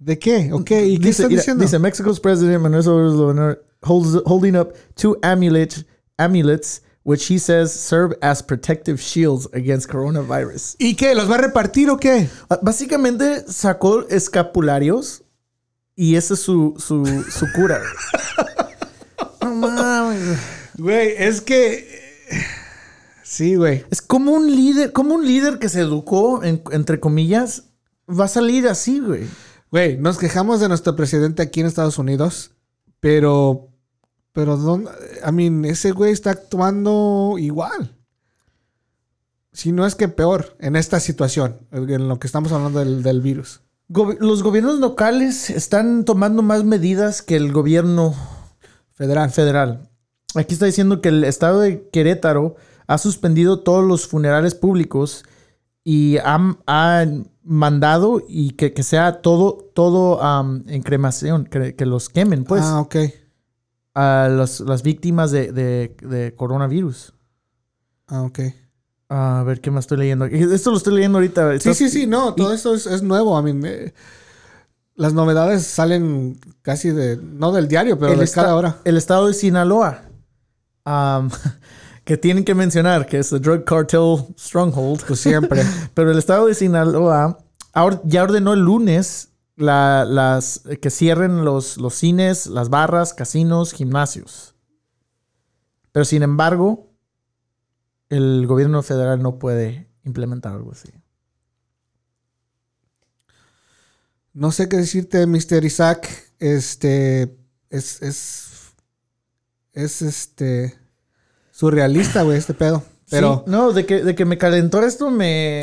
¿De qué? Ok, ¿y qué dice, diciendo? dice Mexico's president Manuel Obrador holds, holding up two amulets, amulets which he says serve as protective shields against coronavirus. ¿Y qué? ¿Los va a repartir o qué? Ah, Básicamente sacó escapularios y esa es su, su, su cura. no mames. Güey, es que... Sí, güey. Es como un líder, como un líder que se educó, en- entre comillas, va a salir así, güey. Güey, nos quejamos de nuestro presidente aquí en Estados Unidos, pero... Pero, ¿dónde? I mean, ese güey está actuando igual. Si no es que peor en esta situación, en lo que estamos hablando del, del virus. Los gobiernos locales están tomando más medidas que el gobierno Federal. federal. Aquí está diciendo que el estado de Querétaro ha suspendido todos los funerales públicos y ha, ha mandado y que, que sea todo, todo am, en cremación, que, que los quemen, pues, ah, ok. a los- las víctimas de, de- de coronavirus. Ah, ok. A ver qué más estoy leyendo. Esto lo estoy leyendo ahorita. Sí, sí, sí, no, todo esto es, es nuevo. Mean, eh, las novedades salen casi de, no del diario, pero de cada hora. El estado de Sinaloa. am, que tienen que mencionar que es el Drug Cartel Stronghold. Pues siempre. Pero el estado de Sinaloa ya ordenó el lunes la- las, que cierren los, los cines, las barras, casinos, gimnasios. Pero sin embargo, el gobierno federal no puede implementar algo así. No sé qué decirte, Mr. Isaac. Este. Es. Es. Es este. Surrealista, güey, este pedo. Pero. Sí, no, de que, de que me calentó esto, me,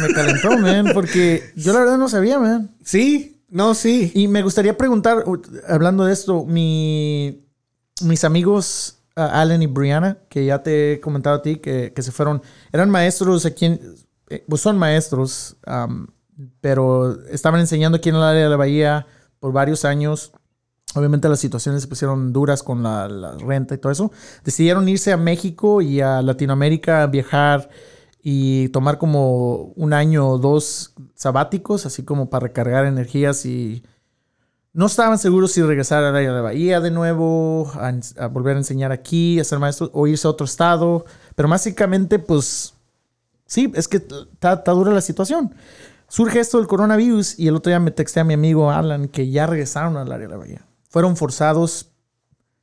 me calentó, man, porque yo la verdad no sabía, man. Sí, no, sí. Y me gustaría preguntar, hablando de esto, mi, mis amigos uh, Alan y Brianna, que ya te he comentado a ti, que, que se fueron, eran maestros aquí en, eh, pues son maestros, um, pero estaban enseñando aquí en el área de la bahía por varios años. Obviamente las situaciones se pusieron duras con la, renta y todo eso. Decidieron irse a México y a Latinoamérica a viajar y tomar como un año o dos sabáticos, así como para recargar energías y no estaban seguros si regresar al área de la bahía de nuevo, a, volver a enseñar aquí, a ser maestros o irse a otro estado. Pero básicamente, pues sí, es que está dura la situación. Surge esto del coronavirus y el otro día me texté a mi amigo Alan que ya regresaron al área de la bahía. Fueron forzados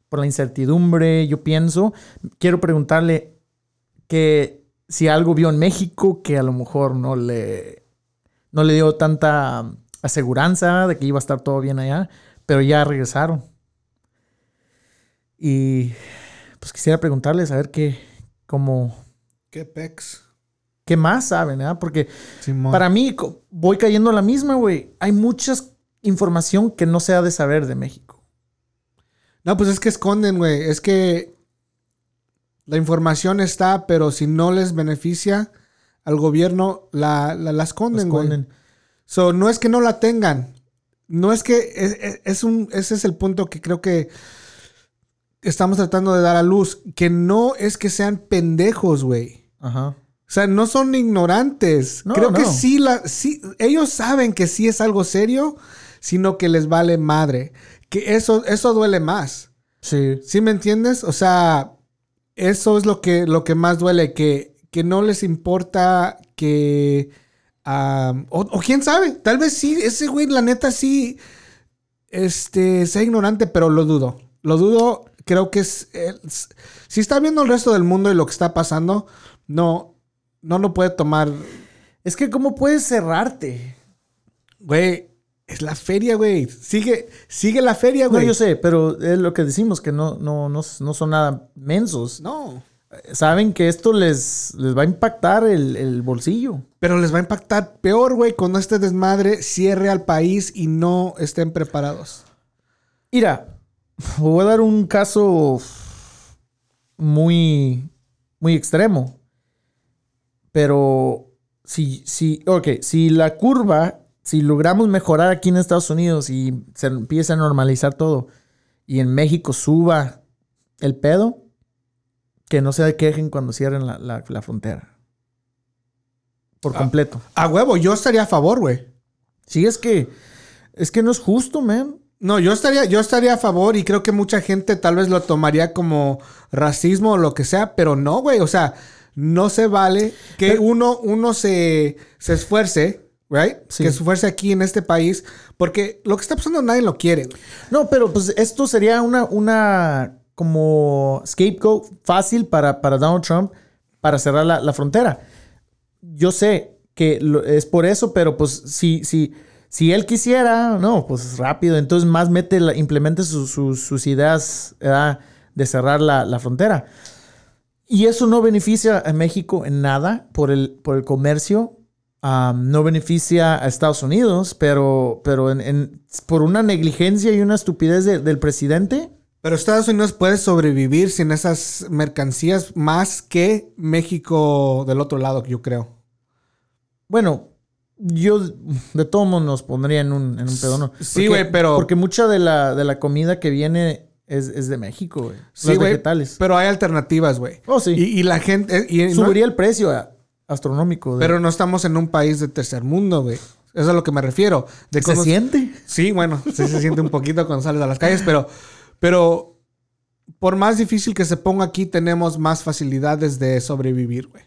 por la incertidumbre, yo pienso. Quiero preguntarle que si algo vio en México que a lo mejor no le, no le dio tanta aseguranza de que iba a estar todo bien allá, pero ya regresaron. Y pues quisiera preguntarles a ver qué, cómo, Qué pex. ¿qué más saben? ah? Porque Simón. para mí, voy cayendo a la misma, güey. Hay mucha información que no se ha de saber de México. No, pues es que esconden, güey. Es que la información está, pero si no les beneficia al gobierno, la, la, la esconden, güey. Esconden. So, no es que no la tengan. No es que es, es- es un, ese es el punto que creo que estamos tratando de dar a luz. Que no es que sean pendejos, güey. Ajá. O sea, no son ignorantes. No, Creo que sí, la, sí, ellos saben que sí es algo serio, sino que les vale madre. Que eso, eso duele más. Sí. ¿Sí me entiendes? O sea, eso es lo que, lo que más duele, que, que no les importa que... o, o quién sabe, tal vez sí, ese güey, la neta sí, este, sea ignorante, pero lo dudo. Lo dudo, creo que es... es- si está viendo el resto del mundo y lo que está pasando, no, no lo puede tomar... Es que, ¿cómo puedes cerrarte? Güey, es la feria, güey. Sigue, sigue la feria, No, güey. yo sé, pero es lo que decimos, que no, no, no, no son nada mensos. No. Saben que esto les, les va a impactar el, el bolsillo. Pero les va a impactar peor, güey, cuando este desmadre cierre al país y no estén preparados. Mira, voy a dar un caso muy, muy extremo. Pero si, si, ok, si la curva, si logramos mejorar aquí en Estados Unidos y se empieza a normalizar todo y en México suba el pedo, que no se quejen cuando cierren la, la- la frontera. Por Ah. completo. A huevo, yo estaría a favor, güey. Sí, es que, es que no es justo, man. No, yo estaría, yo estaría a favor y creo que mucha gente tal vez lo tomaría como racismo o lo que sea, pero no, güey. O sea, no se vale que Pero- uno, uno se, se esfuerce, right? Sí. Que se esfuerce aquí en este país, porque lo que está pasando nadie lo quiere. No, pero pues esto sería una, una como scapegoat fácil para, para Donald Trump para cerrar la, la frontera. Yo sé que lo- es por eso, pero pues si, si, si él quisiera, no, pues rápido. Entonces más mete, la- implemente sus- sus- sus ideas ¿verdad? de cerrar la, la frontera. Y eso no beneficia a México en nada por el, por el comercio. Um, no beneficia a Estados Unidos, pero, pero en- en- por una negligencia y una estupidez de- del presidente. Pero Estados Unidos puede sobrevivir sin esas mercancías más que México del otro lado, yo creo. Bueno, yo de todos modos nos pondría en un, en un pedo, ¿no? Sí, güey, pero- Porque mucha de la, de la comida que viene es, es de México, güey. Sí, Los vegetales. Pero hay alternativas, güey. Oh, sí. Y, y la gente... eh, no- Subiría el precio a- astronómico. de- pero no estamos en un país de tercer mundo, güey. Eso es a lo que me refiero. De ¿Se cómo- siente? Sí, bueno, sí se siente un poquito cuando sales a las calles, pero, pero por más difícil que se ponga aquí, tenemos más facilidades de sobrevivir, güey.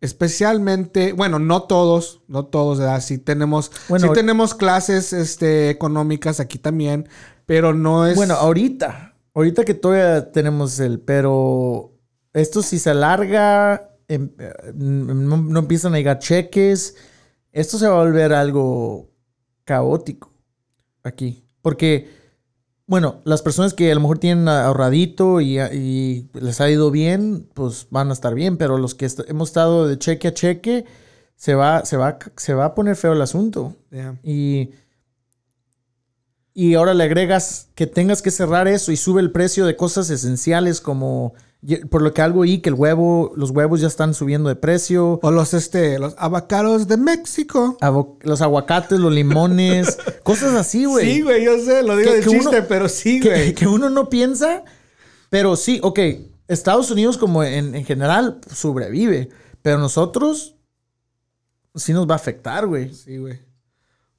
Especialmente, bueno, no todos, no todos, ¿verdad? Sí tenemos, Bueno, sí tenemos clases este, económicas aquí también, pero no es... Bueno, ahorita, ahorita que todavía tenemos el, pero esto si se alarga, em- eh, no, no empiezan a llegar cheques, esto se va a volver algo caótico aquí. Porque, bueno, las personas que a lo mejor tienen ahorradito y, y les ha ido bien, pues van a estar bien, pero los que est- hemos estado de cheque a cheque, se va, se va, se va a poner feo el asunto. Yeah. Y, y ahora le agregas que tengas que cerrar eso y sube el precio de cosas esenciales como por lo que algo y que el huevo, los huevos ya están subiendo de precio, O los, este, los avocados de México. avo- los aguacates, los limones, cosas así, güey. Sí, güey, yo sé, lo digo Que- de que chiste, uno- pero sí, que, güey. que uno no piensa, pero sí, ok, Estados Unidos como en, en general sobrevive, pero nosotros sí nos va a afectar, güey. Sí, güey.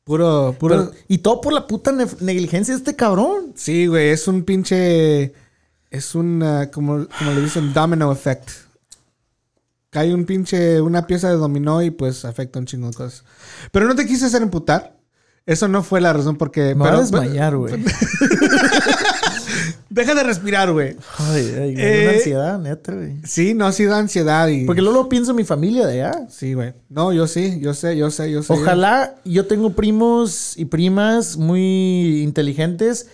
Puro, puro... Pero- y todo por la puta ne- negligencia de este cabrón. Sí, güey, es un pinche. Es un, como, como le dicen, domino effect. Cae un pinche, una pieza de dominó y pues afecta un chingo de cosas. Pero no te quise hacer emputar. Eso no fue la razón porque. Me va a pero- desmayar, güey. Deja de respirar, güey. Ay, ay, me da Eh, una ansiedad, neta, güey. Sí, no, sí da ansiedad y. Porque luego pienso en mi familia de allá. Sí, güey. No, yo sí, yo sé, yo sé, yo sé. Ojalá yo tengo primos y primas muy inteligentes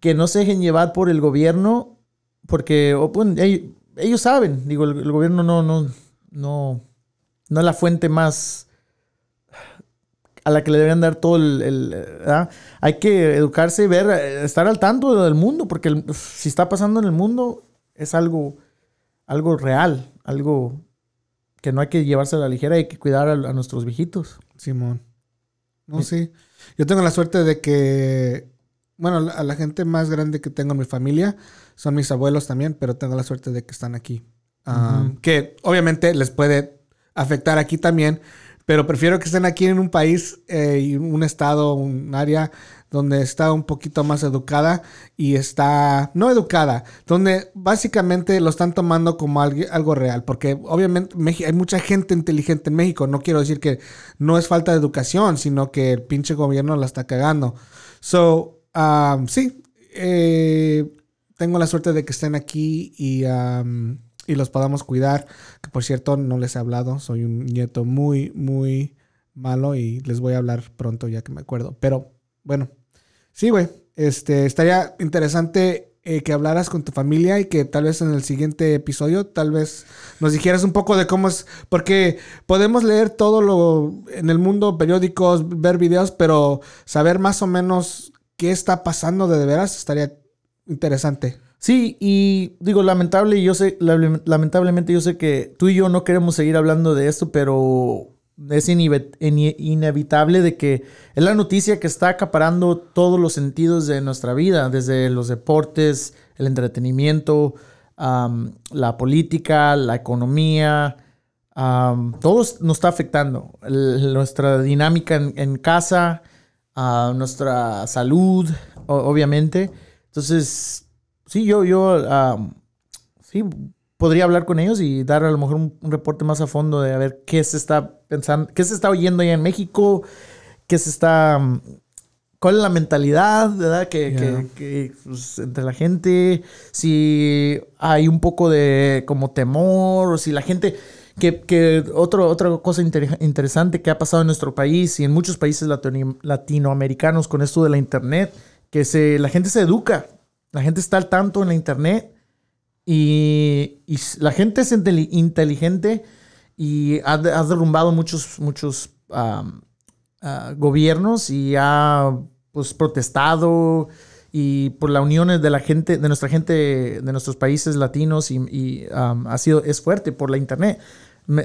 que no se dejen llevar por el gobierno porque bueno, ellos, ellos saben, digo, el, el gobierno no, no, no, no es la fuente más a la que le deben dar todo el... Hay que educarse y ver, estar al tanto del mundo, porque el- si está pasando en el mundo es algo, algo real, algo que no hay que llevarse a la ligera, hay que cuidar a, a nuestros viejitos. Simón. No, sí. Yo tengo la suerte de que, bueno, a la gente más grande que tengo en mi familia son mis abuelos también, pero tengo la suerte de que están aquí. Um. Que obviamente les puede afectar aquí también, pero prefiero que estén aquí en un país eh, y un estado, un área donde está un poquito más educada y está, no educada, donde básicamente lo están tomando como algo, real, porque obviamente hay mucha gente inteligente en México, no quiero decir que no es falta de educación, sino que el pinche gobierno la está cagando. So, um, sí, eh, tengo la suerte de que estén aquí y, um, y los podamos cuidar. Que por cierto, no les he hablado. Soy un nieto muy, muy malo y les voy a hablar pronto ya que me acuerdo. Pero bueno, sí, güey. Este, estaría interesante eh, que hablaras con tu familia y que tal vez en el siguiente episodio, tal vez nos dijeras un poco de cómo es. Porque podemos leer todo lo en el mundo, periódicos, ver videos, pero saber más o menos qué está pasando de, de veras estaría interesante. Sí, y digo, lamentable, yo sé, la- lamentablemente yo sé que tú y yo no queremos seguir hablando de esto, pero es inevitable de que es la noticia que está acaparando todos los sentidos de nuestra vida, desde los deportes, el entretenimiento, am, la política, la economía, am, todo nos está afectando. Nuestra dinámica en, casa, ah, nuestra salud, obviamente. Entonces, Sí, yo, yo, sí, podría hablar con ellos y dar a lo mejor un, un reporte más a fondo de a ver qué se está pensando, qué se está oyendo allá en México, qué se está, cuál es la mentalidad, ¿verdad? Que, que- que, pues, entre la gente, si hay un poco de como temor o si la gente... Que, que otro, otra cosa inter- interesante que ha pasado en nuestro país y en muchos países latino- latinoamericanos con esto de la internet, que se, la gente se educa, la gente está al tanto en la internet y, la gente es inteli- inteligente y ha, de- ha derrumbado muchos, muchos ah, gobiernos y ha pues protestado y por la unión de la gente, de nuestra gente, de nuestros países latinos y, am, ha sido, es fuerte por la internet.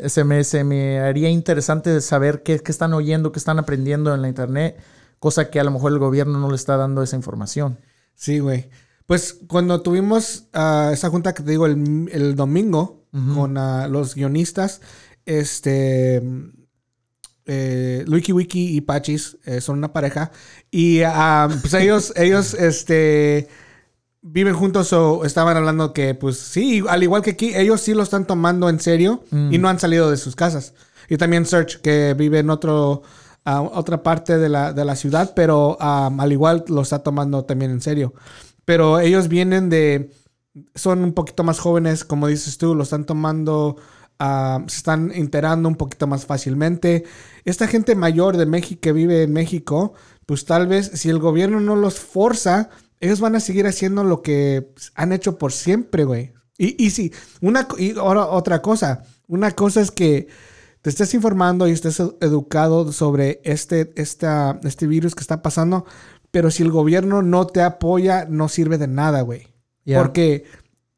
Se, me, se me haría interesante saber qué, qué están oyendo, qué están aprendiendo en la internet, cosa que a lo mejor el gobierno no le está dando esa información. Sí, güey. Pues cuando tuvimos ah, esa junta que te digo el, el domingo con ah, los guionistas, este, eh, Luiki Wiki y Pachis eh, son una pareja y ah, pues ellos, ellos, este, viven juntos o estaban hablando que, pues sí, al igual que aquí, ellos sí lo están tomando en serio Mm. y no han salido de sus casas. Y también Search, que vive en otro, ah, otra parte de la, de la ciudad, pero al igual lo está tomando también en serio. Pero ellos vienen de, son un poquito más jóvenes, como dices tú, lo están tomando, se están enterando un poquito más fácilmente. Esta gente mayor de México que vive en México, pues tal vez si el gobierno no los forza, ellos van a seguir haciendo lo que han hecho por siempre, güey. Y, y sí, una, y ahora otra cosa, una cosa es que te estés informando y estés ed- educado sobre este, esta, este virus que está pasando, pero si el gobierno no te apoya, no sirve de nada, güey. Porque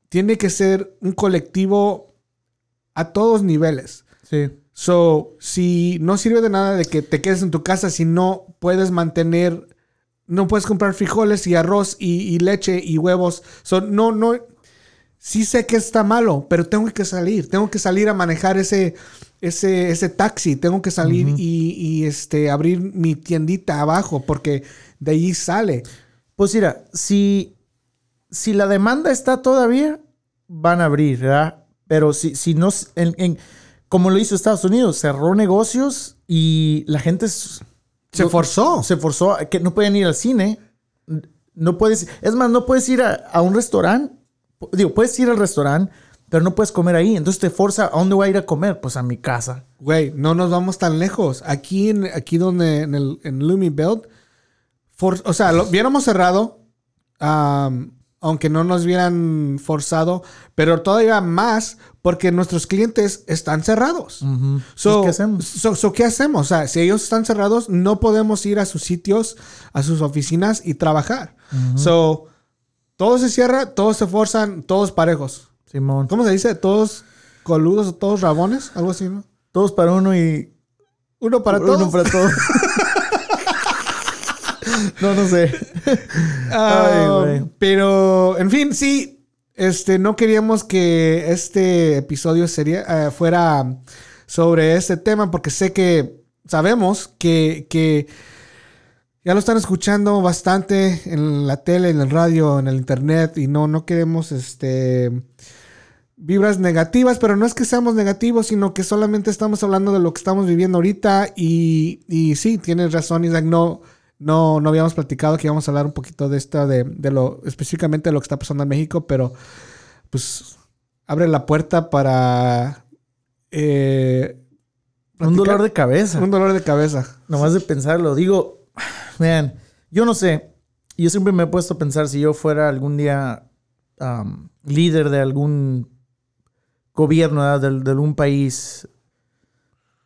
tiene que ser un colectivo a todos niveles. Sí. So, si no sirve de nada de que te quedes en tu casa si no puedes mantener, no puedes comprar frijoles y arroz y, y leche y huevos. So, no, no, sí sé que está malo, pero tengo que salir, tengo que salir a manejar ese, ese, ese taxi, tengo que salir Ujú. y, y, este, abrir mi tiendita abajo porque de allí sale. Pues mira, si, si la demanda está todavía, van a abrir, ¿verdad? Pero si, si no, en, en- como lo hizo Estados Unidos, cerró negocios y la gente Se forzó. Se forzó que no pueden ir al cine. No puedes, es más, no puedes ir a, a un restaurante. Digo, puedes ir al restaurante, pero no puedes comer ahí. Entonces te forza, ¿a dónde voy a ir a comer? Pues a mi casa. Güey, no nos vamos tan lejos. Aquí, en, aquí donde, en el en Lumi Belt, for- o sea, lo hubiéramos cerrado. aunque no nos hubieran forzado, pero todavía más porque nuestros clientes están cerrados. Ujú. So, ¿Qué hacemos? so- so, ¿qué hacemos? O sea, si ellos están cerrados, no podemos ir a sus sitios, a sus oficinas y trabajar. So, todo se cierra, todos se forzan, todos parejos. Simón. ¿Cómo se dice? Todos coludos o todos rabones, algo así, ¿no? Todos para uno y Uno para uno todos. para todos. no, no sé. Ah, Ay, güey. pero, en fin, sí, este, no queríamos que este episodio sería, eh, fuera sobre este tema porque sé que sabemos que, que ya lo están escuchando bastante en la tele, en el radio, en el internet y no, no queremos este vibras negativas, pero no es que seamos negativos, sino que solamente estamos hablando de lo que estamos viviendo ahorita y, y sí, tienes razón, Isaac, no, no, no habíamos platicado que íbamos a hablar un poquito de esto, de, de lo, específicamente de lo que está pasando en México, pero pues abre la puerta para eh, Un dolor de cabeza. un dolor de cabeza. Nomás de pensarlo. Digo, man, yo no sé. Yo siempre me he puesto a pensar si yo fuera algún día um, líder de algún gobierno, de, algún país.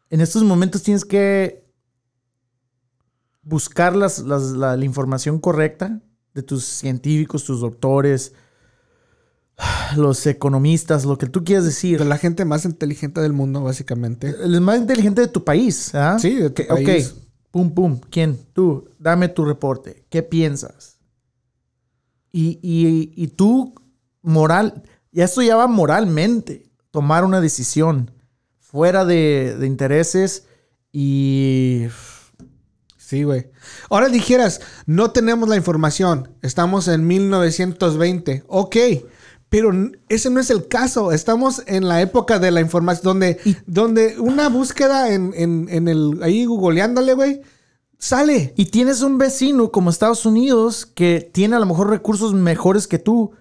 En estos momentos tienes que buscar las- las- la, la información correcta de tus científicos, tus doctores, los economistas, lo que tú quieras decir. De la gente más inteligente del mundo, básicamente. El más inteligente de tu país, ¿ah? Sí, de tu país. Ok, pum, pum. ¿Quién? Tú, dame tu reporte. ¿Qué piensas? Y, y- y tú, moral, ya esto ya va moralmente, tomar una decisión fuera de, de intereses y... Sí, güey. Ahora dijeras, no tenemos la información, estamos en 1920, ok, pero ese no es el caso, estamos en la época de la información, donde, donde una búsqueda en, en- en el, ahí googleándole, güey, sale. Y tienes un vecino como Estados Unidos que tiene a lo mejor recursos mejores que tú.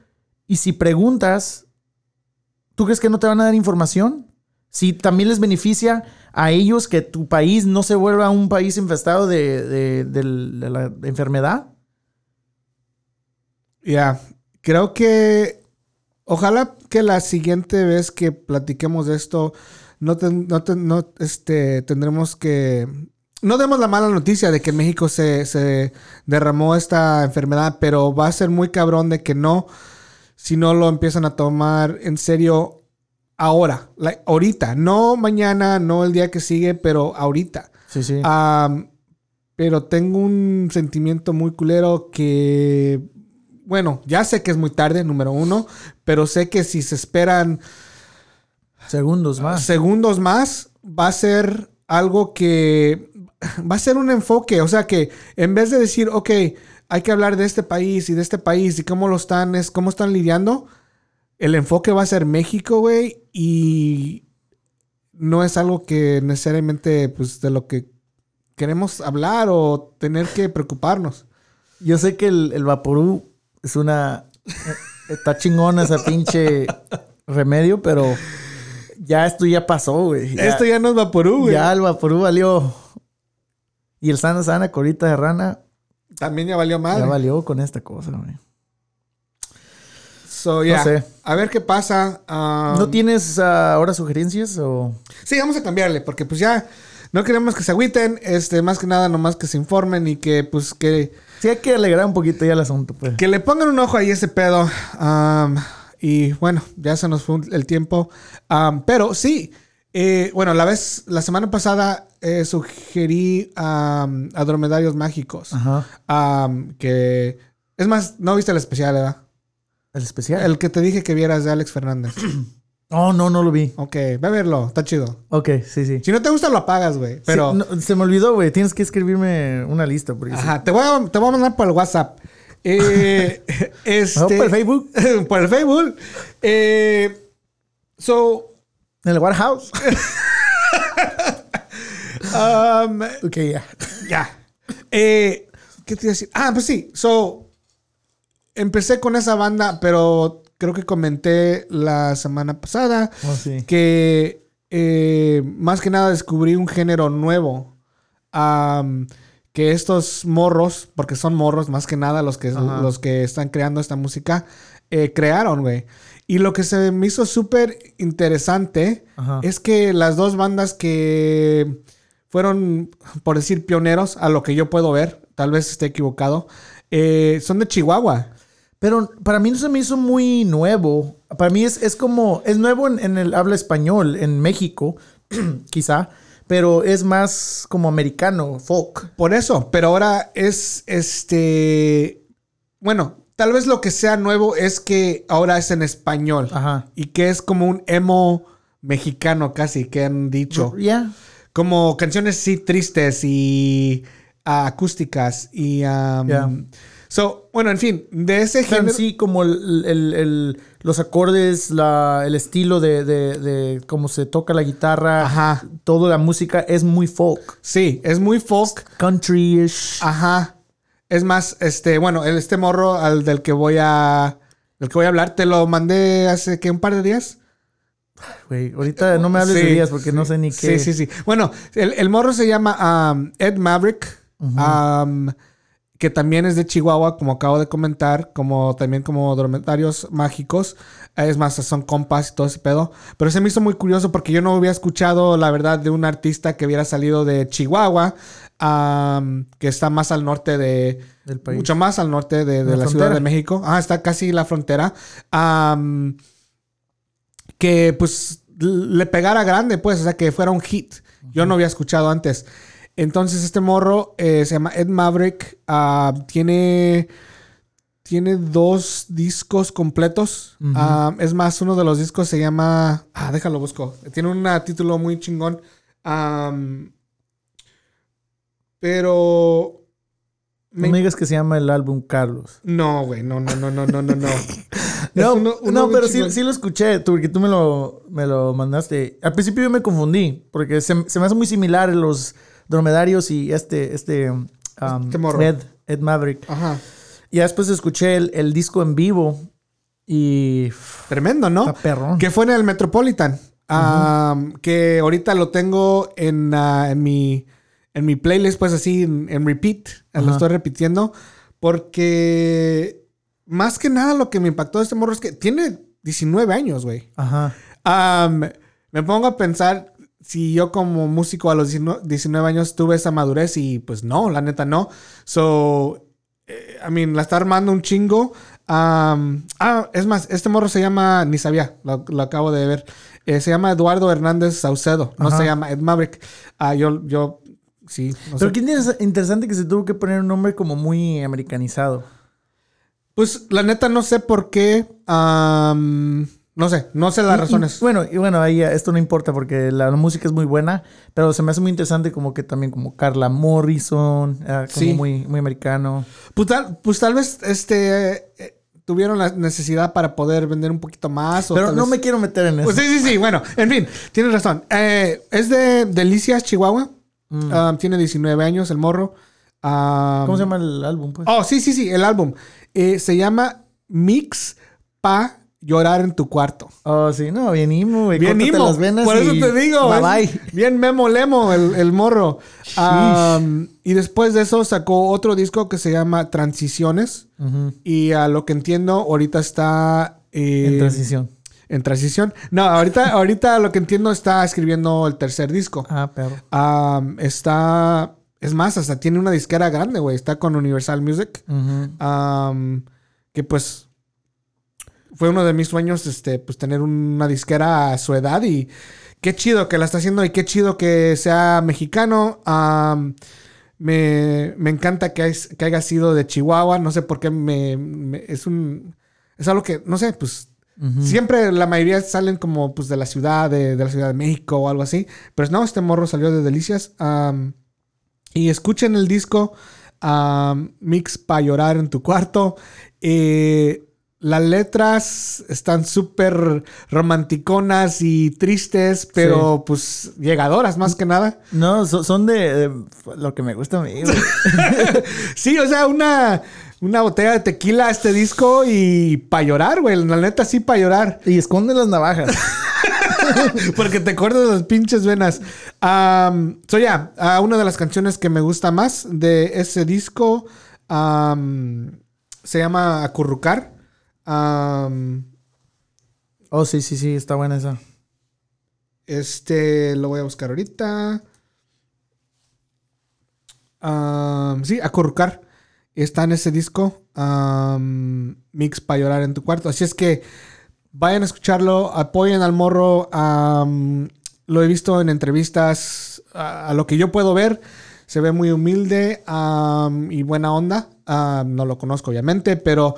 Y si preguntas, ¿tú crees que no te van a dar información? Si también les beneficia a ellos que tu país no se vuelva un país infestado de, de- de la enfermedad. Ya, creo que ojalá que la siguiente vez que platiquemos de esto, no, este, tendremos que... No demos la mala noticia de que en México se, se derramó esta enfermedad, pero va a ser muy cabrón de que no, si no lo empiezan a tomar en serio ahora, like, ahorita, no mañana, no el día que sigue, pero ahorita. Sí, sí. Pero tengo un sentimiento muy culero que, bueno, ya sé que es muy tarde, número uno, pero sé que si se esperan Segundos más. segundos más, va a ser algo que va a ser un enfoque. O sea que en vez de decir, ok, hay que hablar de este país y de este país y cómo lo están, es, cómo están lidiando, el enfoque va a ser México, güey, y no es algo que necesariamente, pues, de lo que queremos hablar o tener que preocuparnos. Yo sé que el, el Vaporú es una... Está chingona esa pinche remedio, pero ya esto ya pasó, güey. Ya- Esto ya no es Vaporú, güey. Ya el Vaporú valió. Y el Sana Sana, colita de rana, También ya valió madre. ya valió con esta cosa, güey. So, ya. sé. A ver qué pasa. Um, ¿No tienes ah, ahora sugerencias o...? Sí, vamos a cambiarle, porque pues ya no queremos que se agüiten, este, más que nada nomás que se informen y que pues que, Sí, hay que alegrar un poquito ya el asunto, pues. que le pongan un ojo ahí a ese pedo. Am, y bueno, ya se nos fue el tiempo. Am, pero sí, eh, bueno, la vez, la semana pasada eh, sugerí am, a dromedarios mágicos. Ajá. Que, es más, no viste el especial, ¿verdad? ¿El especial? El que te dije que vieras de Alex Fernández. Oh, no, no lo vi. ok, ve a verlo, está chido. Ok, sí, sí. Si no te gusta, lo apagas, güey. Pero... Sí, no, se me olvidó, güey. Tienes que escribirme una lista. Porque sí. Ajá, te voy, a, te voy a mandar por el WhatsApp. Eh, este, ¿No? ¿Por el Facebook? por el Facebook. Eh, so, ¿En el warehouse? um, ok, ya. ya. Eh, ¿Qué te iba a decir? Ah, pues sí. So, empecé con esa banda, pero creo que comenté la semana pasada Oh, sí. que eh, más que nada descubrí un género nuevo. am, que estos morros, porque son morros más que nada los que, Ajá. los que están creando esta música, eh, crearon, güey. Y lo que se me hizo súper interesante Ajá. es que las dos bandas que fueron, por decir, pioneros a lo que yo puedo ver, tal vez esté equivocado, eh, son de Chihuahua. Pero para mí no se me hizo muy nuevo. Para mí es, es como, es nuevo en, en el habla español, en México, quizá, pero es más como americano, folk. Por eso, pero ahora es este. Bueno, tal vez lo que sea nuevo es que ahora es en español. Ajá. Y que es como un emo mexicano casi, que han dicho. Ya. Como canciones sí tristes y ah, acústicas y... um. So, bueno, en fin, de ese en género... sí, como el, el- el- los acordes, la, el estilo de, de, de cómo se toca la guitarra, Ajá. toda la música es muy folk. Sí, es muy folk. Country-ish. Ajá. Es más, este, bueno, este morro al del que voy a... Del que voy a hablar, te lo mandé hace que un par de días. Güey, ahorita no me hables de días porque no sé ni qué. Sí, sí, sí. Bueno, el, el morro se llama um, Ed Maverick, um, que también es de Chihuahua, como acabo de comentar, como también como drometarios mágicos. Es más, son compas y todo ese pedo. Pero se me hizo muy curioso porque yo no había escuchado, la verdad, de un artista que hubiera salido de Chihuahua, um, que está más al norte de... Del país. Mucho más al norte de, de La la, Ciudad de México. Ah, está casi la frontera. Que pues le pegara grande, pues, o sea, que fuera un hit. Yo no había escuchado antes. Entonces, este morro eh, se llama Ed Maverick. ah, tiene. Tiene dos discos completos. Ah, es más, uno de los discos se llama. Ah, déjalo busco. Tiene un título muy chingón. Pero. No me- me digas que se llama el álbum Carlos. no, güey, no, no, no, no, no, no, no. No, Es uno- uno no pero sí, sí lo escuché, tú, porque tú me lo, me lo mandaste. Al principio yo me confundí, porque se, se me hace muy similar los dromedarios y este, este, um, Este. Ed, Ed Maverick. Ajá. Y después escuché el, el disco en vivo y Tremendo, ¿no? perrón. Que fue en el Metropolitan. Que ahorita lo tengo en, ah, en mi en mi playlist, pues así en, en repeat. Lo estoy repitiendo. Porque más que nada lo que me impactó de este morro es que tiene 19 años, güey. Ajá. Me pongo a pensar si yo como músico a los 19 19 años tuve esa madurez y pues no, la neta no. So, eh, I mean, la está armando un chingo. Ah, es más, este morro se llama, ni sabía, lo, lo acabo de ver. Eh, se llama Eduardo Hernández Saucedo, no Ajá. se llama Ed Maverick. Ah, yo, yo, sí, no Pero sé. qué interesa- interesante que se tuvo que poner un nombre como muy americanizado. Pues la neta no sé por qué. am, no sé, no sé las Y- y- razones. bueno, y bueno, ahí esto no importa porque la, música es muy buena, pero se me hace muy interesante como que también como Carla Morrison, eh, como Sí. muy, muy americano. Pues tal, pues tal vez este eh, tuvieron la necesidad para poder vender un poquito más. o Pero no vez- me quiero meter en eso. Pues sí, sí, sí. Bueno, en fin, tienes razón. Eh, es de Delicias, Chihuahua. Mm. Um, tiene 19 años el morro. Um, ¿Cómo se llama el álbum? Pues? Oh, sí, sí, sí, el álbum. Eh, se llama Mix Pa Llorar en tu cuarto. Oh, sí, no, bien imo, güey. Bien Córtate emo. las venas Por eso y te digo. Bye es bye. Bien memo lemo el, el morro. Um, y después de eso sacó otro disco que se llama Transiciones. Y a lo que entiendo, ahorita está... eh, En transición. en transición. No, ahorita, ahorita lo que entiendo está escribiendo el tercer disco. Ah, perro. Am, está... Es más, hasta tiene una disquera grande, güey. Está con Universal Music. Am, que pues... Fue uno de mis sueños, este, pues tener una disquera a su edad y qué chido que la está haciendo y qué chido que sea mexicano. Am, me, me encanta que, es- que haya sido de Chihuahua. No sé por qué me, me- es un... Es algo que, no sé, pues. Siempre la mayoría salen como pues de la ciudad, de, de la Ciudad de México o algo así. Pero no, este morro salió de Delicias. Y escuchen el disco am, Mix para llorar en tu cuarto. Eh, las letras están súper romanticonas y tristes, pero pues llegadoras más que nada. No, so- son de, de lo que me gusta a mí. Sí, o sea, una, una botella de tequila a este disco y para llorar, güey. La neta sí para llorar. Y esconde las navajas. Porque te acuerdas de las pinches venas. Um, so ya, una de las canciones que me gusta más de ese disco um, se llama Acurrucar. Um, Oh, sí, sí, sí, está buena esa. este lo voy a buscar ahorita. Sí, Acurrucar. Está en ese disco. mix para llorar en tu cuarto. Así es que vayan a escucharlo. Apoyen al morro. lo he visto en entrevistas. A, lo que yo puedo ver. Se ve muy humilde um, y buena onda. No lo conozco, obviamente, pero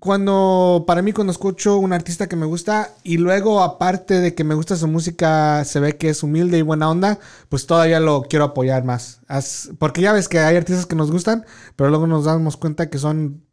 cuando, para mí, cuando escucho un artista que me gusta y luego, aparte de que me gusta su música, se ve que es humilde y buena onda, pues todavía lo quiero apoyar más. Porque ya ves que hay artistas que nos gustan, pero luego nos damos cuenta que son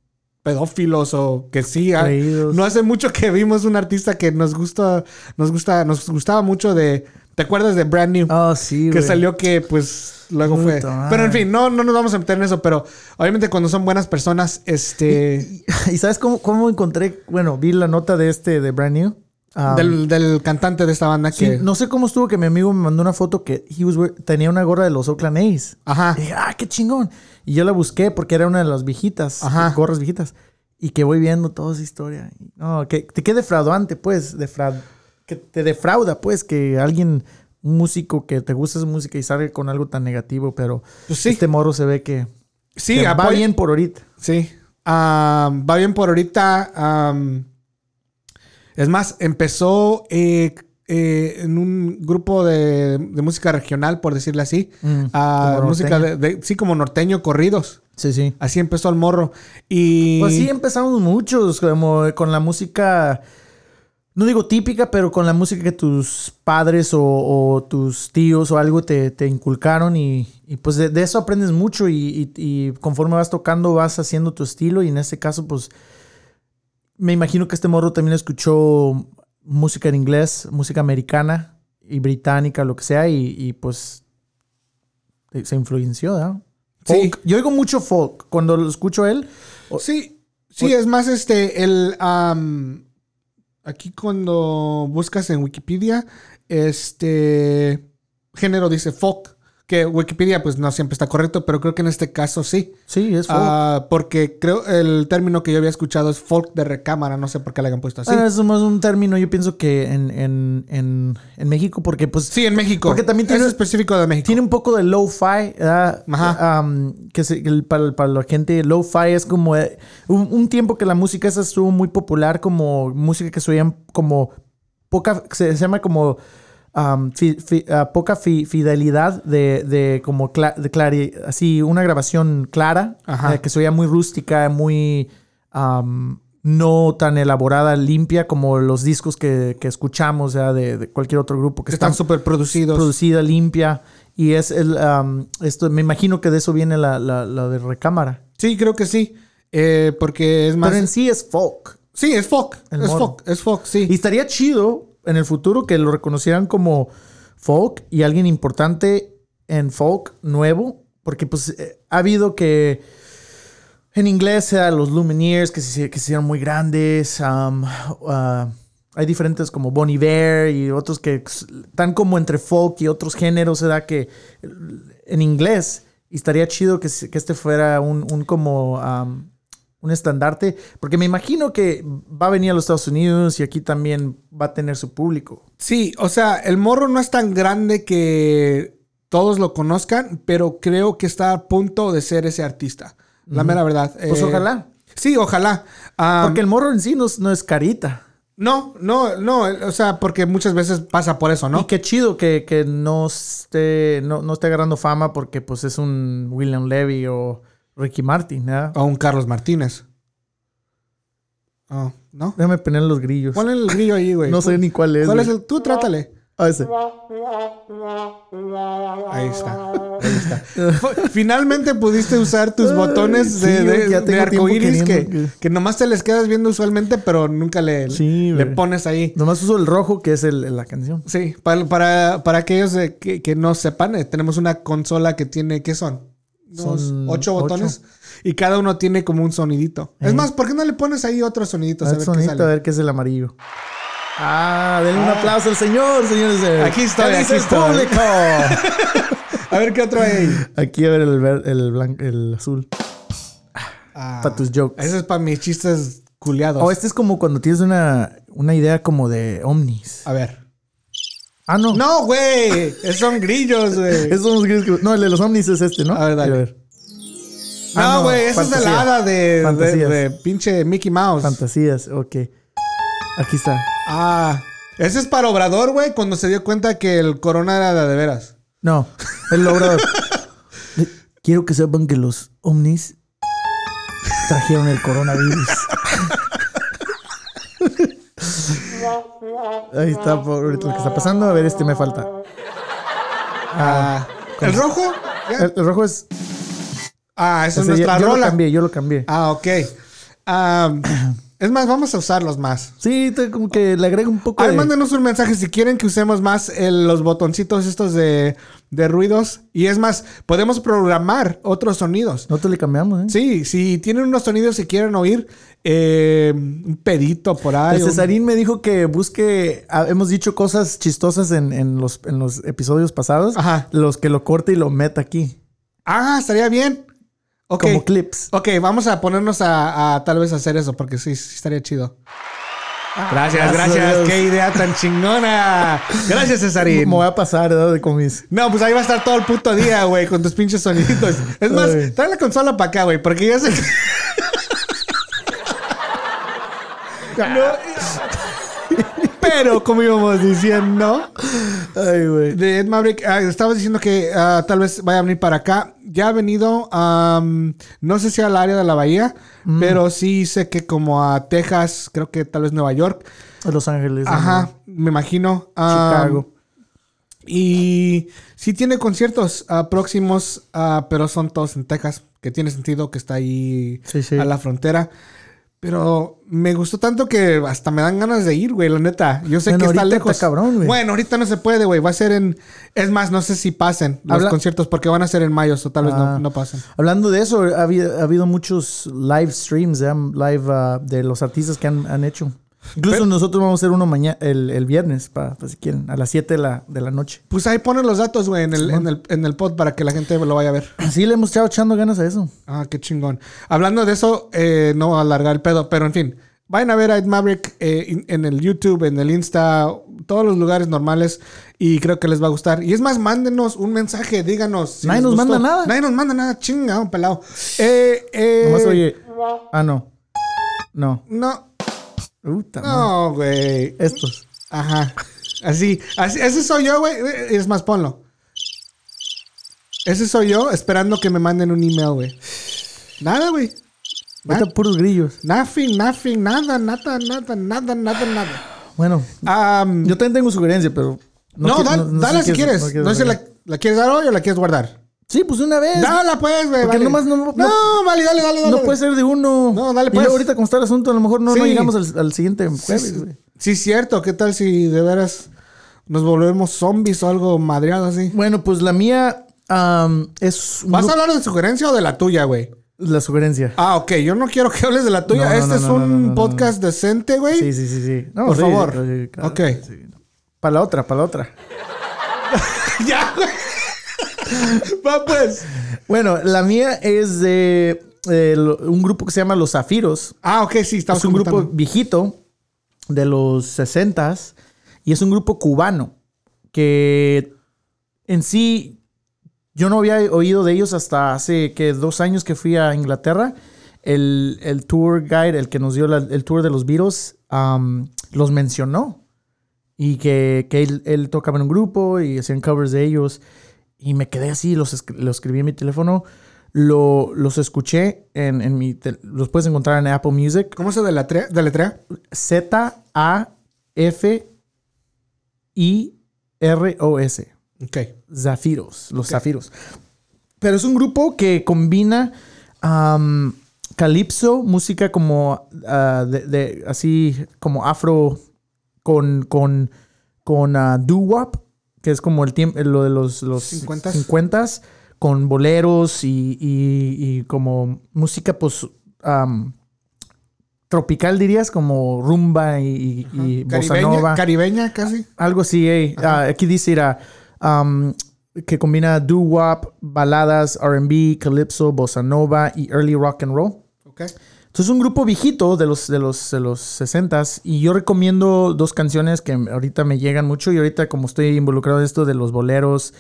pedófilos o que sí. Creídos. No hace mucho que vimos un artista que nos gusta, nos gusta, nos gustaba mucho de. ¿Te acuerdas de Brand New? Oh, sí, que salió que pues luego fue. Madre. Pero en fin, no, no nos vamos a meter en eso, pero obviamente cuando son buenas personas, este. ¿Y sabes cómo, cómo encontré? Bueno, vi la nota de este, de Brand New. Um, del, del cantante de esta banda sí, que. no sé cómo estuvo que mi amigo me mandó una foto que he was wear- tenía una gorra de los Oakland A's. Ajá. Y dije, ah, qué chingón. Y yo la busqué porque era una de las viejitas, Ajá. gorras viejitas. Y que voy viendo toda esa historia. No, que te quede defraudante, pues, defra- que te defrauda, pues, que alguien, un músico que te gusta su música y sale con algo tan negativo, pero Pues sí. este morro se ve que, Sí, que va bien por ahorita. Sí. Va bien por ahorita. Es más, empezó eh, eh, en un grupo de, de música regional, por decirle así. Mm, música de, de- sí, como norteño, corridos. Sí, sí. Así empezó el morro. Y. Pues sí, empezamos muchos, como con la música, no digo típica, pero con la música que tus padres o, o tus tíos o algo te, te inculcaron y, y pues de, de eso aprendes mucho y, y- y conforme vas tocando vas haciendo tu estilo y en este caso pues me imagino que este morro también escuchó música en inglés, música americana y británica, lo que sea, y, y, pues eh, se influenció, ¿verdad? Sí. Yo oigo mucho folk. Cuando lo escucho a él, Sí, sí, es más este, el... aquí cuando buscas en Wikipedia, este género dice folk, que Wikipedia pues no siempre está correcto, pero creo que en este caso sí. sí, es folk. Ah, porque creo el término que yo había escuchado es folk de recámara, no sé por qué le hayan puesto así. Bueno, es más un término, yo pienso que en, en, en, en México, porque pues sí, en México. Porque también tiene- es específico de México. tiene un poco de lo-fi. Ajá. Que se- el- para, para la gente, lo-fi es como eh, un, un tiempo que la música esa estuvo muy popular, como música que se oían como poca, se, se llama como am, fi- fi- ah, poca fi- fidelidad de, de como cla- de clari- así una grabación clara, eh, que se oía muy rústica, muy no tan elaborada, limpia como los discos que, que escuchamos de, de cualquier otro grupo que que están súper producidos. producida, limpia. Y es el. esto, me imagino que de eso viene la, la, la de recámara. sí, creo que sí. Eh, porque es más... Pero en sí es folk. Sí, es folk. El es folk. Es folk, sí. Y estaría chido en el futuro que lo reconocieran como folk y alguien importante en folk nuevo. Porque pues eh, ha habido que. En inglés sea los Lumineers que se, que se hicieron muy grandes. am, ah, hay diferentes como Bon Iver y otros que están como entre folk y otros géneros, ¿verdad? Que en inglés. Y estaría chido que, que este fuera un, un como am, un estandarte. Porque me imagino que va a venir a los Estados Unidos y aquí también va a tener su público. Sí, o sea, el morro no es tan grande que todos lo conozcan, pero creo que está a punto de ser ese artista. La mera verdad. Pues Eh, ojalá. Sí, ojalá. Porque el morro en sí no, es- no es carita. No, no, no, o sea, porque muchas veces pasa por eso, Y ¿no? qué chido que, que no, esté, no, no esté agarrando fama porque pues es un William Levy o Ricky Martin, ¿verdad? O un Carlos Martínez. Oh, ¿no? Déjame poner los grillos. Ponle el grillo ahí, güey. No sé ni cuál es. ¿Cuál es el? Tú trátale. Ah, ese. Ahí está. Ahí está. Finalmente pudiste usar tus botones sí, de, güey, de, ya de tengo tiempo arcoíris que, que- que nomás te les quedas viendo usualmente, pero nunca le, Sí, le pones ahí. Nomás uso el rojo que es el, la canción. Sí, para, para, para aquellos que, que no sepan, eh, tenemos una consola que tiene, ¿qué son? Unos Son ocho ocho. botones y cada uno tiene como un sonidito. Es Eh. más, ¿por qué no le pones ahí otro sonidito? A ver, qué sonito, a sale? ver qué es el amarillo. Ah, denle un aplauso al señor, señores. Aquí estoy, ¿Qué dice aquí el estoy. público? A ver qué otro hay. ahí? Aquí a ver el, ver- el, blanco, el azul. Ah, Para tus jokes. Ese es para mis chistes culiados. Oh, este es como cuando tienes una, una idea como de ovnis. A ver. Ah, no. No, güey. Esos son grillos, güey. Esos son los grillos que- No, el de los ovnis es este, ¿no? A ver, dale. Quiero Ah, No, güey. Esa es de la hada de, de, de pinche Mickey Mouse. Fantasías, ok. Aquí está. ah. Ese es para Obrador, güey, cuando se dio cuenta que el corona era de, de veras. No, el logrador. Le- Quiero que sepan que los ovnis trajeron el coronavirus. Ahí está por ahorita lo que está pasando. A ver, este me falta. Ah. ¿El rojo? El, el rojo es. Ah, esa es ese ya- nuestra yo lo rola. cambié, yo lo cambié. Ah, ok. Ah, es más, vamos a usarlos más. Sí, te- como que le agrego un poco Ahí de. mándenos un mensaje si quieren que usemos más el- los botoncitos estos de, de ruidos. Y es más, podemos programar otros sonidos. Nosotros le cambiamos, ¿eh? Sí, si tienen unos sonidos que quieren oír, eh, un pedito por ahí. El un- Cesarín me dijo que busque. ah, hemos dicho cosas chistosas en, en los, en los episodios pasados. Ajá. Los que lo corte y lo meta aquí. Ah, estaría bien. Como clips. Ok, vamos a ponernos a, a tal vez hacer eso porque sí, sí estaría chido. Gracias, gracias a gracias. Dios. Qué idea tan chingona. Gracias, Cesarín. Me voy a pasar, ¿verdad? De comis. No, pues ahí va a estar todo el puto día, güey, con tus pinches soniditos. Es más, Ay. trae la consola para acá, güey, porque ya sé que... No. Pero, como íbamos diciendo, Ay, güey. de Ed Maverick, ah, estabas diciendo que ah, tal vez vaya a venir para acá. Ya ha venido, no sé si al área de la bahía, Mm. pero sí sé que como a Texas, creo que tal vez Nueva York. A Los Ángeles. Ajá, me imagino. Chicago. y sí tiene conciertos ah, próximos, pero son todos en Texas, que tiene sentido que está ahí Sí, sí. a la frontera. Pero me gustó tanto que hasta me dan ganas de ir, güey, la neta. Yo sé Bueno, que está lejos. está cabrón, güey. Bueno, ahorita no se puede, güey. Va a ser en... Es más, no sé si pasen los Habla- conciertos porque van a ser en mayo o tal vez no, Ah. no pasen. Hablando de eso, ha habido, ha habido muchos live streams, ¿eh? live ah, de los artistas que han, han hecho. Incluso Pero- nosotros vamos a hacer uno mañana, el, el viernes, para si quieren, a las 7 de la, de la noche. Pues ahí ponen los datos, güey, en el, en, el, en el pod para que la gente lo vaya a ver. Sí, le hemos estado echando ganas a eso. Ah, qué chingón. Hablando de eso, eh, no voy a alargar el pedo, pero en fin. Vayan a ver a Ed Maverick eh, in- en el YouTube, en el Insta, todos los lugares normales y creo que les va a gustar. Y es más, mándenos un mensaje, díganos. si Nadie nos gustó. manda nada. Nadie nos manda nada, chingado, pelado. Eh, eh, Nomás oye. Ah, no. No. No, No, güey. Estos. Ajá. Así, así, ese soy yo, güey. Es más, ponlo. Ese soy yo esperando que me manden un email, güey. Nada, güey. Ahorita puros grillos. Nothing, nothing, nada, nada, nada, nada, nada, nada. Bueno, yo también tengo sugerencia, pero. no, da- no sé dala si quieres. no No, sé, la, la quieres dar hoy o la quieres guardar. Sí, pues una vez. Dala, pues, güey. Porque vale. nomás no- no- No, vale, dale, dale, dale. No puede ser de uno. No, dale, pues. ahorita como está el asunto, a lo mejor no, llegamos al, al siguiente Sí, jueves, güey. sí, cierto. ¿Qué tal si de veras nos volvemos zombies o algo madreado así? Bueno, pues la mía am, es un ¿Vas a hablar de sugerencia o de la tuya, güey? la sugerencia. Ah, ok. Yo no quiero que hables de la tuya. No, este es un podcast decente, güey. Sí, sí, sí, sí. No, Por sí, favor. claro, Ok. Para la otra, para la otra. ya, güey. Va, pues. Bueno, la mía es de eh, un grupo que se llama Los Zafiros. Ah, ok, sí, estamos es un grupo viejito de los 60 y es un grupo cubano que en sí yo no había oído de ellos hasta hace que dos años que fui a Inglaterra. El, el tour guide, el que nos dio la- el tour de los Beatles, los mencionó. Y que, que él, él tocaba en un grupo y hacían covers de ellos. Y me quedé así, los, los escribí en mi teléfono. Lo, los escuché en, en mi... los puedes encontrar en Apple Music. ¿Cómo se deletrea? deletrea? Z-A-F-I-R-O-S. Ok. Zafiros, los Zafiros. Pero es un grupo que combina am, calipso, música como ah, de, de- así como afro con con con ah, doo-wop, que es como el tiempo lo de los los 50s. 50s, con boleros y, y- y como música pues am, tropical, dirías, como rumba y, y bossa nova. caribeña casi. Algo así, eh. Aquí dice era, um, que combina doo-wop, baladas, R&B, calypso, bossa nova y early rock and roll. Ok. Es un grupo viejito de los, de los, de los 60s y yo recomiendo dos canciones que ahorita me llegan mucho y ahorita como estoy involucrado en esto de los boleros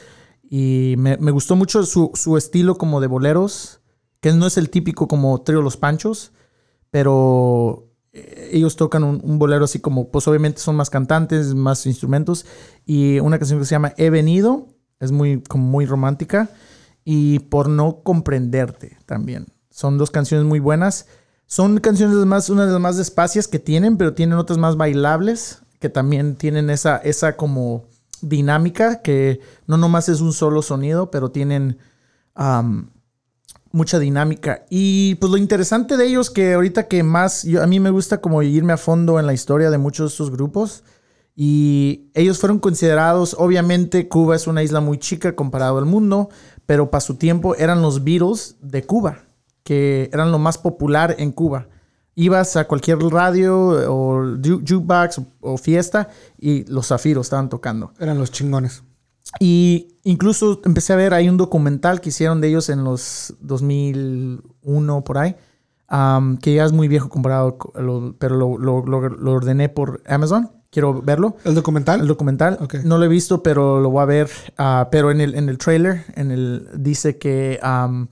y me, me gustó mucho su, su estilo como de boleros, que no es el típico como trío Los Panchos, pero eh, ellos tocan un, un bolero así como, pues obviamente son más cantantes, más instrumentos y una canción que se llama He venido, es muy, como muy romántica y Por no comprenderte también. Son dos canciones muy buenas. Son canciones más, una de las más despacias que tienen, pero tienen otras más bailables que también tienen esa, esa como dinámica que no nomás es un solo sonido, pero tienen mucha dinámica. Y pues lo interesante de ellos que ahorita que más, yo, a mí me gusta como irme a fondo en la historia de muchos de estos grupos. Y ellos fueron considerados, obviamente Cuba es una isla muy chica comparado al mundo, pero para su tiempo eran los Beatles de Cuba, que eran lo más popular en Cuba. Ibas a cualquier radio o ju- jukebox o fiesta y los zafiros estaban tocando. Eran los chingones. Y incluso empecé a ver, hay un documental que hicieron de ellos en los 2001 por ahí, am, que ya es muy viejo comparado, co- lo- pero lo, lo- lo- ordené por Amazon. Quiero verlo. ¿El documental? El documental. Ok. No lo he visto, pero lo voy a ver. ah, pero en el, en el trailer, en el, dice que am,